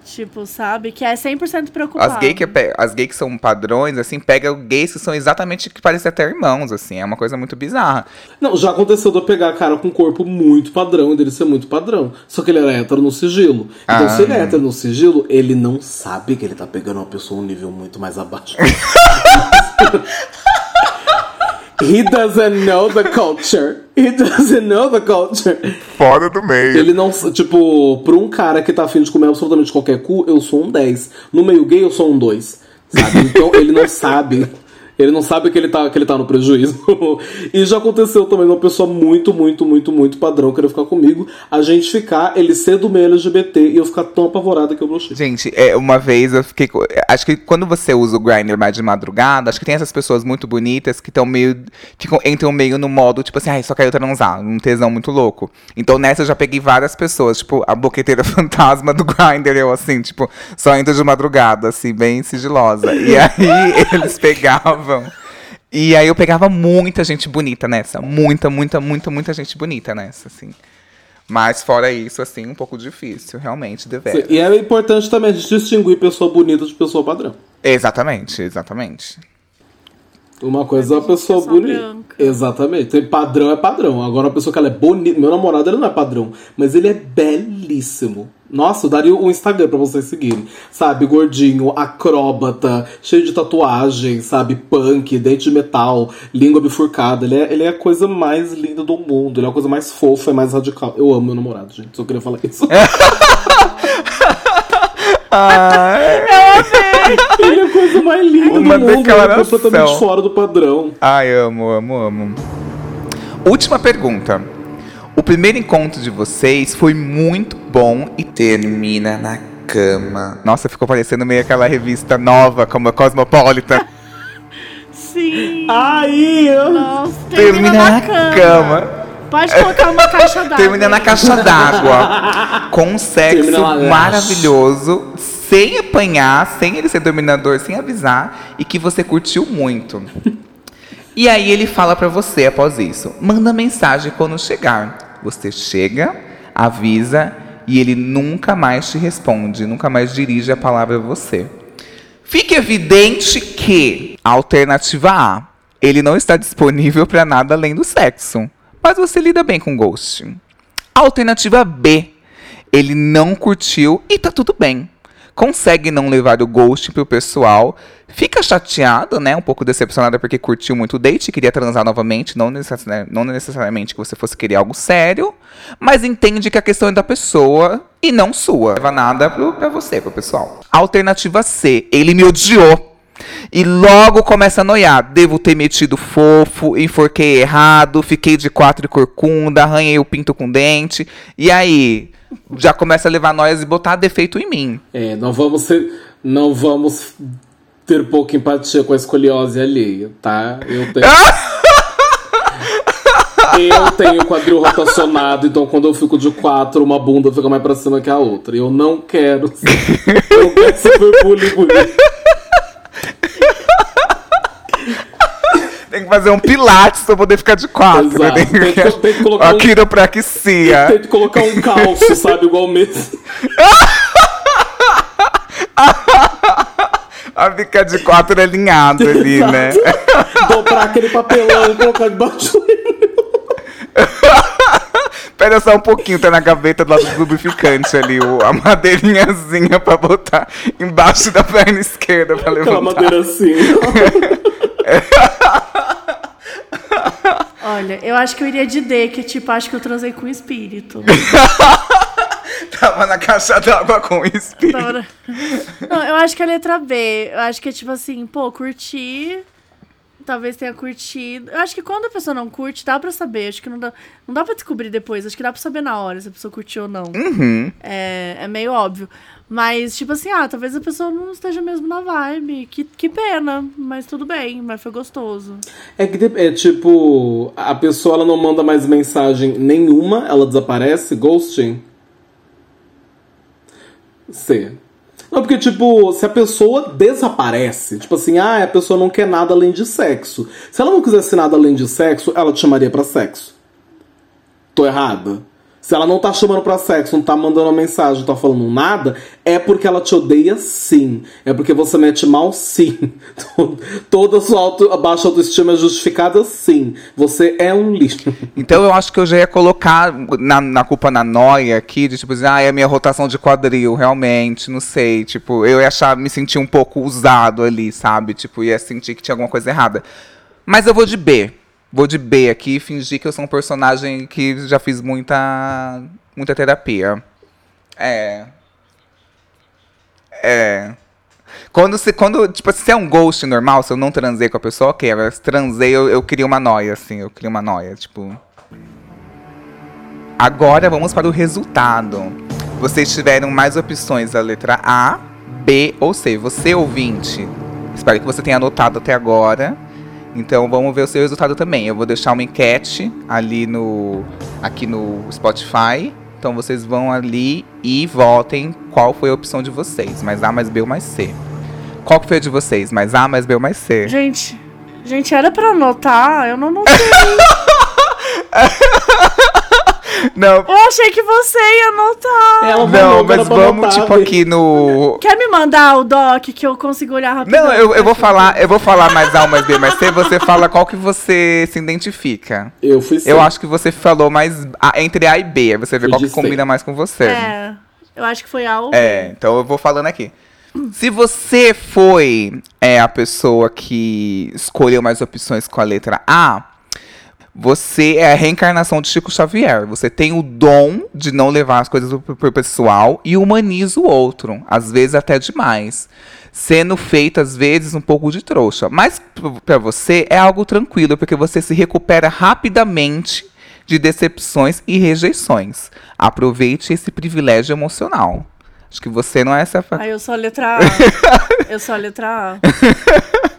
Tipo, sabe? Que é 100% preocupado.
As gays que, pe- as gay que são padrões, assim, pega gays que são exatamente que parecem até irmãos, assim. É uma coisa muito bizarra.
Não, já aconteceu de eu pegar cara com corpo muito padrão e dele ser muito padrão. Só que ele era hétero no sigilo. Então,
Ah.
se ele é hétero no sigilo, ele não sabe que ele tá pegando uma pessoa um nível muito mais abaixo. <laughs> <laughs> He doesn't know the culture. He doesn't know the culture.
Fora do meio.
Ele não. Tipo, pra um cara que tá afim de comer absolutamente qualquer cu, eu sou um 10. No meio gay, eu sou um 2. Sabe? Então ele não sabe. Ele não sabe que ele tá, que ele tá no prejuízo. <laughs> e já aconteceu também uma pessoa muito, muito, muito, muito padrão querer ficar comigo. A gente ficar, ele ser do meio LGBT e eu ficar tão apavorada que eu brochei.
Gente, é, uma vez eu fiquei. Acho que quando você usa o Grindr mais de madrugada, acho que tem essas pessoas muito bonitas que estão meio. Ficam, entram meio no modo, tipo assim, ai, só quero transar, um tesão muito louco. Então nessa eu já peguei várias pessoas, tipo, a boqueteira <laughs> fantasma do Grindr, eu assim, tipo, só entro de madrugada, assim, bem sigilosa. E aí <laughs> eles pegavam. E aí eu pegava muita gente bonita nessa. Muita, muita, muita, muita gente bonita nessa, assim. Mas fora isso, assim, um pouco difícil, realmente, deveras.
E é importante também a gente distinguir pessoa bonita de pessoa padrão.
Exatamente, exatamente.
Uma coisa é a pessoa
pessoa
bonita.
branca.
Exatamente. Tem padrão é padrão. Agora a pessoa que ela é bonita. Meu namorado ele não é padrão, mas ele é belíssimo. Nossa, eu daria o Instagram pra vocês seguirem. Sabe, gordinho, acróbata, cheio de tatuagem, sabe, punk, dente de metal, língua bifurcada. Ele é, ele é a coisa mais linda do mundo. Ele é a coisa mais fofa e mais radical. Eu amo meu namorado, gente. Só queria falar isso. <laughs> <laughs> <laughs> ele é a coisa mais linda
Uma
do mundo. Ele é
declaração.
completamente fora do padrão.
Ai, amo, amo, amo. Última pergunta. O primeiro encontro de vocês foi muito bom e termina na cama. Nossa, ficou parecendo meio aquela revista nova, como a Cosmopolitan. <laughs>
Sim.
Aí, eu...
Nossa,
termina na cama.
Pode colocar uma caixa d'água.
Termina na caixa d'água. <laughs> Com um sexo
Termina lash.
maravilhoso, sem apanhar, sem ele ser dominador, sem avisar, e que você curtiu muito. E aí ele fala pra você após isso: manda mensagem quando chegar. Você chega, avisa e ele nunca mais te responde, nunca mais dirige a palavra a você. Fica evidente que a alternativa A, ele não está disponível para nada além do sexo, mas você lida bem com ghosting. Alternativa B, ele não curtiu e tá tudo bem. Consegue não levar o ghost pro pessoal, fica chateado, né? Um pouco decepcionada porque curtiu muito o date, queria transar novamente, não, necess- não necessariamente que você fosse querer algo sério, mas entende que a questão é da pessoa e não sua. Não leva nada pro, pra você, pro pessoal. Alternativa C, ele me odiou. E logo começa a noiar. Devo ter metido fofo, enforquei errado, fiquei de quatro e corcunda, arranhei o pinto com dente. E aí, já começa a levar noias e botar defeito em mim.
É, não vamos ser, não vamos ter pouca empatia com a escoliose alheia, tá? Eu tenho. <laughs> eu tenho quadril rotacionado, então quando eu fico de quatro, uma bunda fica mais pra cima que a outra. Eu não quero. ser- Eu não quero sofrer <laughs> bullying por isso.
Tem que fazer um pilates pra poder ficar de quatro.
Exato.
né?
Tem que- tem que colocar
a
um-
quiropraxia.
Tem que colocar um calço, <laughs> sabe? Igual mesmo.
A ficar de quatro alinhado ali, né? <laughs>
Dobrar aquele papelão e colocar debaixo dele.
Pera só um pouquinho, tá na gaveta do lado do lubrificante ali, o, a madeirinhazinha pra botar embaixo da perna esquerda pra
Aquela
levantar.
madeira assim. <laughs>
Olha, eu acho que eu iria de D, que tipo, acho que eu transei com espírito. <laughs>
Tava na caixa d'água com o espírito.
Não, eu acho que é a letra B. Eu acho que é tipo assim, pô, curtir. Talvez tenha curtido. Eu acho que quando a pessoa não curte, dá pra saber. Acho que não dá, não dá pra descobrir depois. Acho que dá pra saber na hora se a pessoa curtiu ou não.
Uhum.
É, é meio óbvio. Mas, tipo assim, ah, talvez a pessoa não esteja mesmo na vibe. Que, que pena, mas tudo bem, mas foi gostoso.
É que é tipo, a pessoa ela não manda mais mensagem nenhuma, ela desaparece, ghosting. C. Não, porque, tipo, se a pessoa desaparece, tipo assim, ah, a pessoa não quer nada além de sexo. Se ela não quisesse nada além de sexo, ela te chamaria pra sexo. Tô errada? Se ela não tá chamando pra sexo, não tá mandando uma mensagem, não tá falando nada, é porque ela te odeia sim. É porque você mete mal sim. <laughs> Toda a sua auto, baixa autoestima é justificada sim. Você é um lixo. <laughs>
Então eu acho que eu já ia colocar na, na culpa na noia aqui, de tipo assim, ah, é a minha rotação de quadril, realmente, não sei. Tipo, eu ia achar, me sentir um pouco usado ali, sabe? Tipo, ia sentir que tinha alguma coisa errada. Mas eu vou de B. Vou de B aqui e fingir que eu sou um personagem que já fiz muita. muita terapia. É. É. Quando, se, quando, tipo, se é um ghost normal, se eu não transei com a pessoa, ok. Agora, se transei, eu, eu queria uma noia, assim. Eu queria uma noia, tipo. Agora vamos para o resultado. Vocês tiveram mais opções da letra A, B ou C. Você, ouvinte, espero que você tenha anotado até agora. Então vamos ver o seu resultado também. Eu vou deixar uma enquete ali no aqui no Spotify. Então vocês vão ali e votem qual foi a opção de vocês, mais A, mais B ou mais C. Qual que foi a de vocês? Mais A, mais B ou mais C?
Gente, gente, era pra anotar? Eu não anotei. <laughs>
Não,
Eu achei que você ia anotar.
Ela
não,
anotar,
mas vamos
anotar,
tipo aqui no
Quer me mandar o doc que eu consigo olhar rapidão?
Não, eu, eu vou falar, eu vou falar mais A, mais B, mais C, você fala qual que você se identifica.
Eu fui C.
Eu acho que você falou mais A- entre A e B, aí você vê
Eu
qual que combina
C.
mais com você.
É, eu acho que foi A ou B.
É, então eu vou falando aqui. Se você foi é, a pessoa que escolheu mais opções com a letra A, você é a reencarnação de Chico Xavier. Você tem o dom de não levar as coisas pro, pro pessoal e humaniza o outro, às vezes até demais. Sendo feito, às vezes, um pouco de trouxa. Mas p- pra você é algo tranquilo, porque você se recupera rapidamente de decepções e rejeições. Aproveite esse privilégio emocional. Acho que você não é essa.
Aí eu sou a letra A. <laughs> eu sou a letra A. <laughs>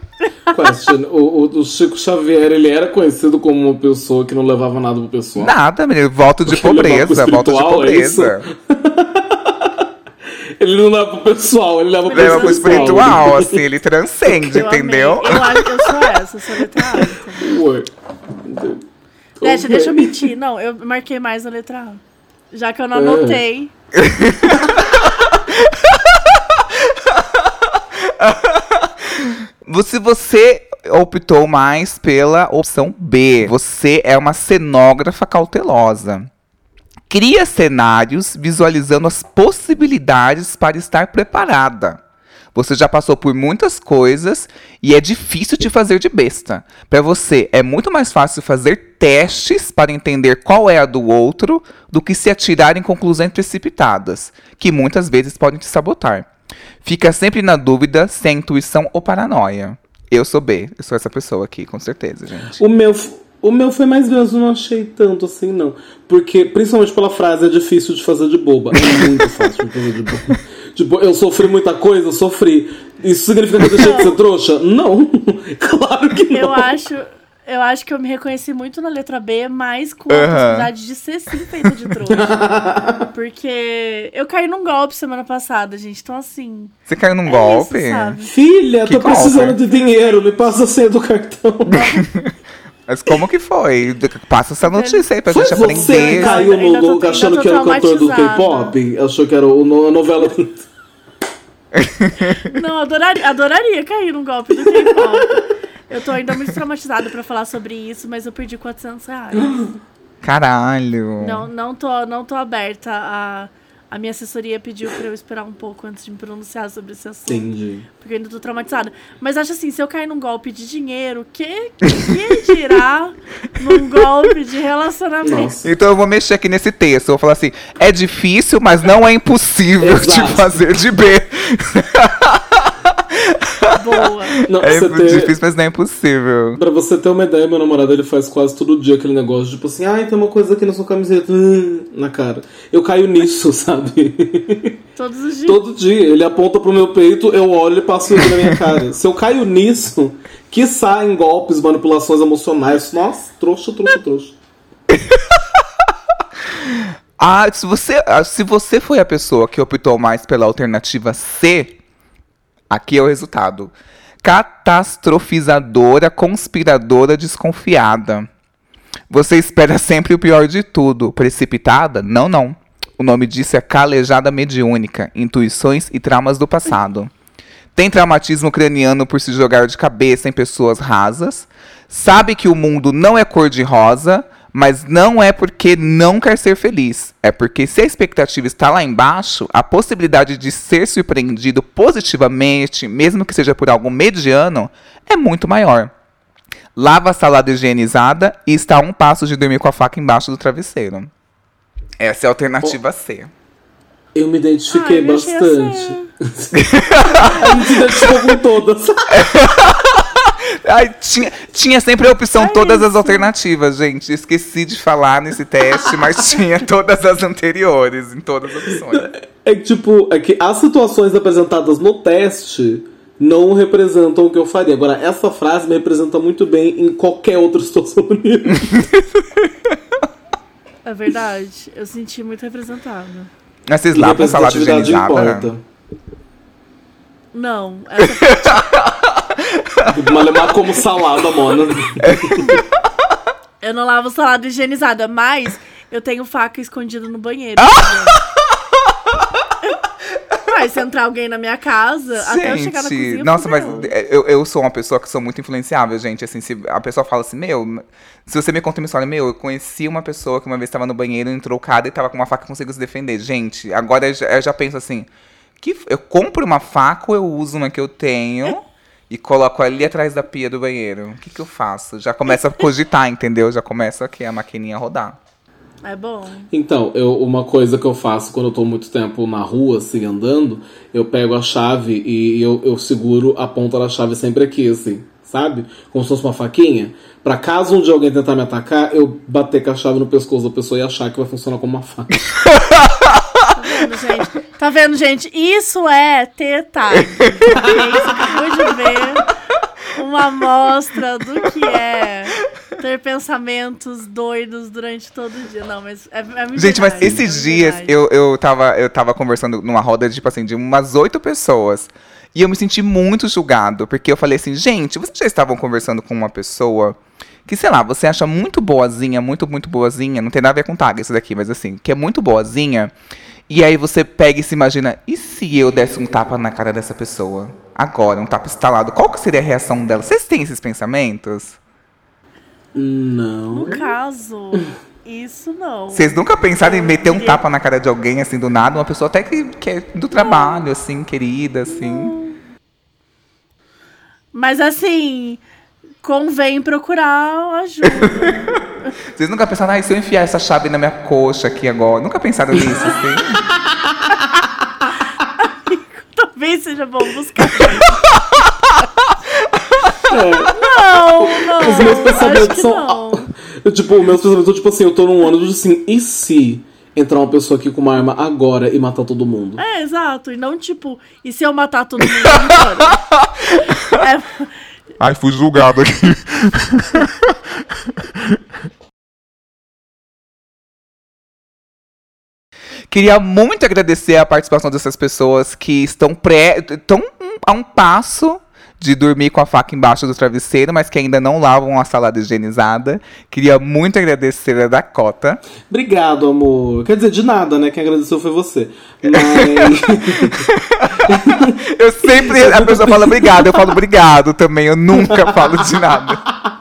Question. O, o, o Chico Xavier, ele era conhecido como uma pessoa que não levava nada pro pessoal.
Nada, menino. Voto de
Porque
pobreza. Voto de
é
pobreza. <laughs>
Ele não leva pro pessoal, ele leva pro
Leva pro
espiritual.
assim, ele transcende,
Eu amei.
entendeu?
Eu acho que eu sou essa, eu sou a letra A. então.
Ué.
Deixa, deixa eu mentir. Não, eu marquei mais a letra A. Já que eu não
É. <laughs>
Se você optou mais pela opção B, você é uma cenógrafa cautelosa. Cria cenários visualizando as possibilidades para estar preparada. Você já passou por muitas coisas e é difícil te fazer de besta. Para você é muito mais fácil fazer testes para entender qual é a do outro do que se atirar em conclusões precipitadas, que muitas vezes podem te sabotar. Fica sempre na dúvida se é intuição ou paranoia. Eu sou B, eu sou essa pessoa aqui, com certeza, gente.
O meu, o meu foi mais eu não achei tanto assim, não. Porque, principalmente pela frase, é difícil de fazer de boba. É muito fácil de fazer de boba. Tipo, eu sofri muita coisa, eu sofri. Isso significa que eu deixei de ser trouxa? Não. <laughs> Claro que não.
Eu acho, eu acho que eu me reconheci muito na letra B, mas com a
Aham.
possibilidade de ser sim feita de trouxa. <laughs> Porque eu caí num golpe semana passada, gente. Então, assim.
Você caiu num
é
golpe?
Isso?
Filha,
Que
tô precisando
golpe?
de dinheiro, me passa a senha do cartão. <laughs>
Mas como que foi? Passa essa notícia aí pra
Foi
gente
você
aprender.
que caiu no logo achando que era o cantor do. K-pop? Achou que era o, a novela.
Não, adoraria, adoraria cair num golpe do K-pop. <laughs> Eu tô ainda muito traumatizada pra falar sobre isso, mas eu perdi 400 reais.
Caralho.
Não, não, tô, não tô aberta a, a minha assessoria pediu pra eu esperar um pouco antes de me pronunciar sobre esse assunto.
Entendi.
Porque eu ainda tô traumatizada. Mas acho assim, se eu cair num golpe de dinheiro, que, que dirá num golpe de relacionamento?
Nossa.
Então eu vou mexer aqui nesse texto. Eu vou falar assim: é difícil, mas não é impossível te
Exato.
fazer de B. <laughs>
Boa. <laughs>
Não,
É
ter-
difícil, mas não é impossível.
Pra você ter uma ideia, meu namorado ele faz quase todo dia aquele negócio, tipo assim, ai, tem uma coisa aqui na sua camiseta, hum, <laughs> na cara. Eu caio nisso, <laughs> sabe?
Todos os dias.
todo dia. Ele aponta pro meu peito, eu olho e passo ele na minha cara. Se eu caio nisso, que em golpes, manipulações emocionais, nossa, trouxa, trouxa, trouxa.
Ah, se você, ah, se você foi a pessoa que optou mais pela alternativa C, aqui é o resultado. Catastrofizadora, conspiradora, desconfiada. Você espera <laughs> sempre o pior de tudo. Precipitada? Não, não. O nome disso é calejada mediúnica, intuições e traumas do passado. Tem traumatismo craniano por se jogar de cabeça em pessoas rasas. Sabe que o mundo não é cor-de-rosa, mas não é porque não quer ser feliz. É porque se a expectativa está lá embaixo, a possibilidade de ser surpreendido positivamente, mesmo que seja por algo mediano, é muito maior. Lava a salada higienizada e está a um passo de dormir com a faca embaixo do travesseiro. Essa é a alternativa C.
Eu me identifiquei
Ai, achei
bastante. <laughs> a gente se identificou com todas. <laughs>
Ai, tinha, tinha sempre a opção
É
todas as
isso.
alternativas, gente. Esqueci de falar nesse teste, mas <laughs> tinha todas as anteriores, em todas as opções.
É que, tipo, é que as situações apresentadas no teste não representam o que eu faria. Agora, essa frase me representa muito bem em qualquer outra situação vida.
É verdade. Eu senti muito representado.
Mas vocês lavam salada
Representatividade
higienizada?
importa.
Não, essa <laughs>
Malemar como salada, mona.
Eu não lavo salada higienizada, mas eu tenho faca escondida no banheiro. Vai, se entrar alguém na minha casa, até eu chegar na
Gente,
cozinha.
nossa, mas eu, eu sou uma pessoa que sou muito influenciável, gente. Assim, se a pessoa fala assim, meu, se você me conta uma história, meu, eu conheci uma pessoa que uma vez estava no banheiro, entrou cada e tava com uma faca e conseguiu se defender. Gente, agora eu já, eu já penso assim, que eu compro uma faca ou eu uso uma que eu tenho e coloco ali atrás da pia do banheiro? O que que eu faço? Já começa a cogitar, entendeu? Já começa aqui a maquininha a rodar.
É bom.
Então, eu, uma coisa que eu faço quando eu tô muito tempo na rua, assim, andando, eu pego a chave e eu, eu seguro a ponta da chave sempre aqui, assim, sabe? Como se fosse uma faquinha. Pra caso um dia alguém tentar me atacar, eu bater com a chave no pescoço da pessoa e achar que vai funcionar como uma faca.
Tá vendo, gente? Tá vendo, gente? Isso é teta. <laughs> Você acabou de ver uma amostra do que é ter pensamentos doidos durante todo o dia. Não, mas é, é muito
Gente, mas
verdade,
esses
é
dias eu, eu, tava, eu tava conversando numa roda, tipo assim, de umas oito pessoas. E eu me senti muito julgado, porque eu falei assim, gente, vocês já estavam conversando com uma pessoa que, sei lá, você acha muito boazinha, muito, muito boazinha, não tem nada a ver com tag isso daqui, mas assim, que é muito boazinha. E aí você pega e se imagina, e se eu desse um tapa na cara dessa pessoa? Agora, um tapa instalado, qual que seria a reação dela? Vocês têm esses pensamentos?
Não.
No caso, isso não.
Vocês nunca pensaram em meter um tapa na cara de alguém, assim, do nada? Uma pessoa até que, que é do trabalho, assim, querida, assim.
Mas assim, convém procurar ajuda. <laughs>
Vocês nunca pensaram, ai, se eu enfiar essa chave na minha coxa aqui agora? Nunca pensaram nisso, assim? <laughs>
Talvez seja bom buscar. Não, não.
Os meus pensamentos são.
não.
Eu, tipo, meus pensamentos são tipo assim, eu tô num ônibus assim, e se entrar uma pessoa aqui com uma arma agora e matar todo mundo?
É, exato. E não tipo, e se eu matar todo mundo agora? <laughs> É,
Ai, fui julgado aqui. <laughs>
Queria muito agradecer a participação dessas pessoas que estão pré. estão a um passo de dormir com a faca embaixo do travesseiro, mas que ainda não lavam a salada higienizada. Queria muito agradecer a Dakota.
Obrigado, amor. Quer dizer, de nada, né? Quem agradeceu foi você. Mas. <laughs>
Eu sempre. A pessoa fala obrigado, eu falo obrigado também. Eu nunca falo de nada. <laughs>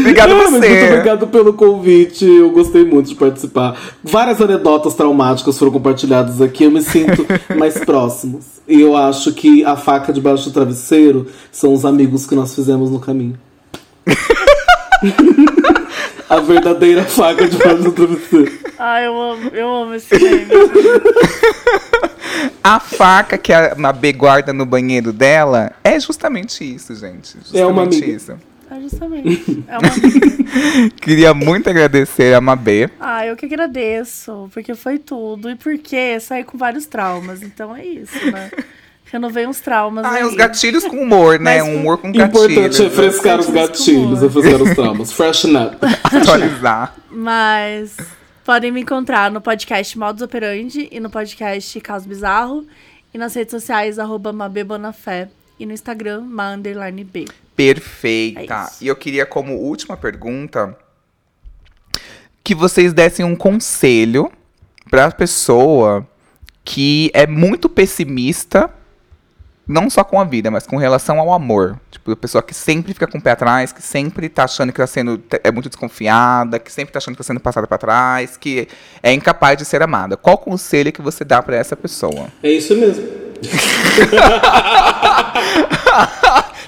Obrigado
Ah,
você.
Muito obrigado pelo convite. Eu gostei muito de participar. Várias anedotas traumáticas foram compartilhadas aqui. Eu me sinto <laughs> mais próximos. E eu acho que a faca debaixo do travesseiro são os amigos que nós fizemos no caminho. <laughs> a verdadeira faca debaixo do travesseiro.
Ai, eu amo, eu amo esse meme.
A faca que a Mabê guarda no banheiro dela é justamente isso, gente. Justamente
É uma amiga.
isso.
É justamente. É uma... <laughs>
Queria muito agradecer a Mabê.
Ah, eu que agradeço, porque foi tudo. E porque saí com vários traumas. Então é isso, né? Renovei uns traumas.
Ah,
aí.
os gatilhos com humor, né?
Mas
Um humor com gatilhos.
Importante é refrescar os gatilhos, refrescar os traumas. Freshen <laughs> up.
Atualizar.
Mas podem me encontrar no podcast Modus Operandi e no podcast Caos Bizarro. E nas redes sociais, arroba Mabê Bonafé. E no Instagram, ma underline B.
Perfeita.
É
e eu queria, como última pergunta, que vocês dessem um conselho pra pessoa que é muito pessimista, não só com a vida, mas com relação ao amor. Tipo, a pessoa que sempre fica com o pé atrás, que sempre tá achando que tá sendo. é muito desconfiada, que sempre tá achando que tá sendo passada pra trás, que é incapaz de ser amada. Qual conselho que você dá pra essa pessoa?
É isso mesmo. <laughs>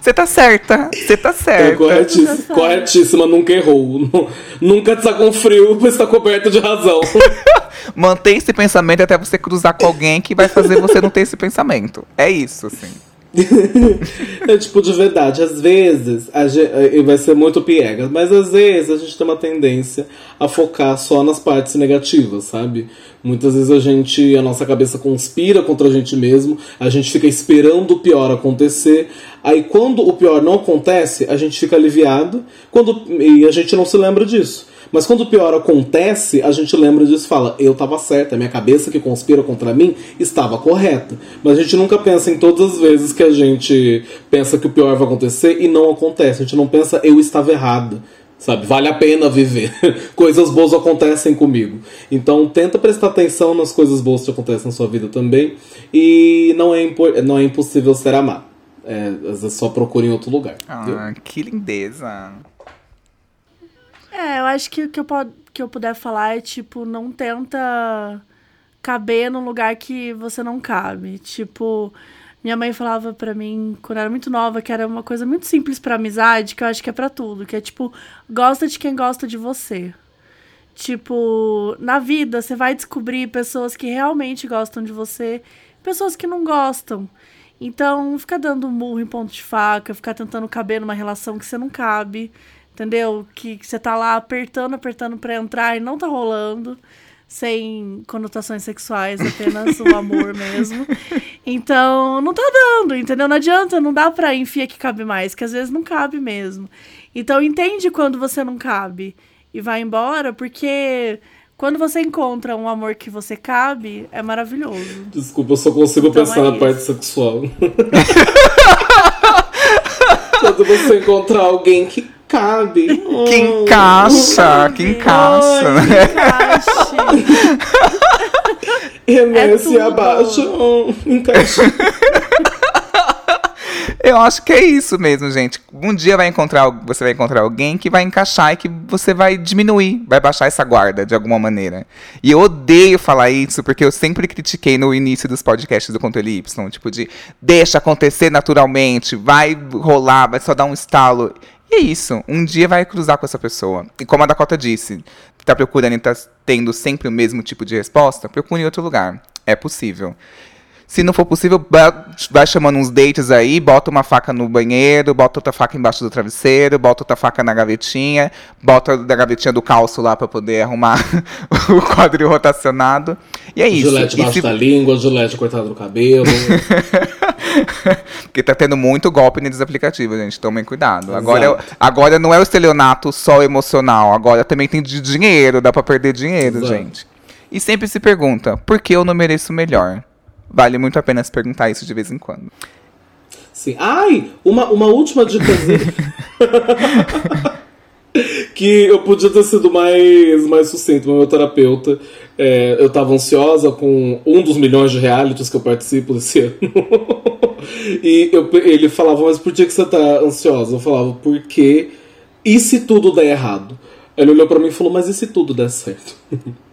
Você tá certa. Você tá
É
certa.
corretíssima, corretíssima, nunca errou. Nu- Nunca está com frio, está coberta de razão. <laughs>
Mantém esse pensamento até você cruzar com alguém que vai fazer você não ter esse pensamento. É isso, assim. <laughs>
é tipo, de verdade, às vezes, a ge- eh, vai ser muito piegas, mas às vezes a gente tem uma tendência a focar só nas partes negativas, sabe? Muitas vezes a gente, a nossa cabeça conspira contra a gente mesmo, a gente fica esperando o pior acontecer, aí quando o pior não acontece, a gente fica aliviado, quando, e a gente não se lembra disso. Mas quando o pior acontece, a gente lembra disso e fala: eu estava certa, a minha cabeça que conspira contra mim estava correta. Mas a gente nunca pensa em todas as vezes que a gente pensa que o pior vai acontecer e não acontece. A gente não pensa: eu estava errado. Sabe, vale a pena viver. <laughs> coisas boas acontecem comigo. Então tenta prestar atenção nas coisas boas que acontecem na sua vida também. E não é, não é impossível ser amado. É, às vezes só procure em outro lugar. viu?
Ah, que lindeza.
É, eu acho que o que eu, que eu puder falar é, tipo, não tenta caber num lugar que você não cabe. Tipo, minha mãe falava pra mim, quando era muito nova, que era uma coisa muito simples pra amizade, que eu acho que é pra tudo. Que é, tipo, gosta de quem gosta de você. Tipo, na vida, você vai descobrir pessoas que realmente gostam de você, pessoas que não gostam. Então, não fica dando murro em ponto de faca, ficar tentando caber numa relação que você não cabe, entendeu? Que, que você tá lá apertando, apertando pra entrar e não tá rolando, sem conotações sexuais, apenas o amor <laughs> mesmo. Então, não tá dando, entendeu? Não adianta, não dá pra enfiar que cabe mais, que às vezes não cabe mesmo. Então, entende quando você não cabe e vai embora, porque quando você encontra um amor que você cabe, é maravilhoso.
Desculpa, eu só consigo
Então
pensar
é
na
isso.
parte sexual. <laughs> Quando você encontrar alguém que cabe.
Que
Hum.
encaixa, que encaixa. né?
Encaixe. <laughs>
Remesse
tudo.
abaixo. Hum, encaixa. <laughs>
Eu acho que é isso mesmo, gente. Um dia vai encontrar, você vai encontrar alguém que vai encaixar e que você vai diminuir, vai baixar essa guarda de alguma maneira. E eu odeio falar isso, porque eu sempre critiquei no início dos podcasts do Controle Y, tipo de deixa acontecer naturalmente, vai rolar, vai só dar um estalo. E é isso, um dia vai cruzar com essa pessoa. E como a Dakota disse, tá procurando e tá tendo sempre o mesmo tipo de resposta, procure em outro lugar. É possível. Se não for possível, vai chamando uns dates aí, bota uma faca no banheiro, bota outra faca embaixo do travesseiro, bota outra faca na gavetinha, bota da gavetinha do calço lá pra poder arrumar <laughs> o quadril rotacionado. E é isso.
Gilete
E
embaixo
se-
da língua, gilete cortado no cabelo. <laughs>
Porque tá tendo muito golpe nesses aplicativos, gente. Tomem cuidado. Agora, é agora não é o estelionato só emocional. Agora também tem de dinheiro. Dá pra perder dinheiro,
Exato.
gente. E sempre se pergunta, por que eu não mereço melhor? Vale muito a pena se perguntar isso de vez em quando.
Sim. Ai, uma, uma última dicasinha. <laughs> que eu podia ter sido mais, mais sucinto, meu terapeuta. é, eu tava ansiosa com um dos milhões de realities que eu participo esse <laughs> ano. e eu- ele falava, mas por que, que você tá ansiosa? Eu falava, porque e se tudo der errado? Ele olhou pra mim e falou, mas e se tudo der certo? <laughs>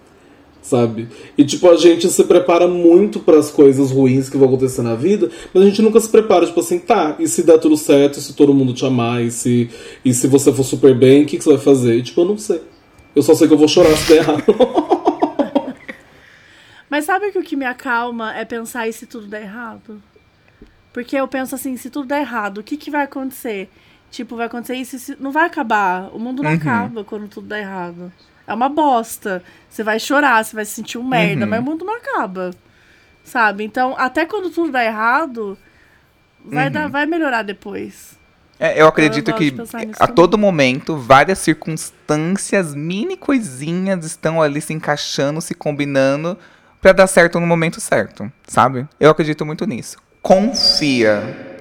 Sabe? E tipo, a gente se prepara muito para as coisas ruins que vão acontecer na vida, mas a gente nunca se prepara, tipo assim, tá, e se der tudo certo, e se todo mundo te amar, e se, e se você for super bem, o que, que você vai fazer? E, tipo, eu não sei. Eu só sei que eu vou chorar se der errado. <laughs>
Mas sabe que o que me acalma é pensar e se tudo der errado? Porque eu penso assim, se tudo der errado, o que, que vai acontecer? Tipo, vai acontecer isso, isso não vai acabar. O mundo não
Uhum.
acaba quando tudo der errado. É uma bosta. Você vai chorar, você vai se sentir um merda,
Uhum.
mas o mundo não acaba. Sabe? Então, até quando tudo der errado, vai, dar, vai melhorar depois.
É, eu acredito
gosto
que a
também.
todo momento, várias circunstâncias, mini coisinhas estão ali se encaixando, se combinando pra dar certo no momento certo, sabe? Eu acredito muito nisso. Confia.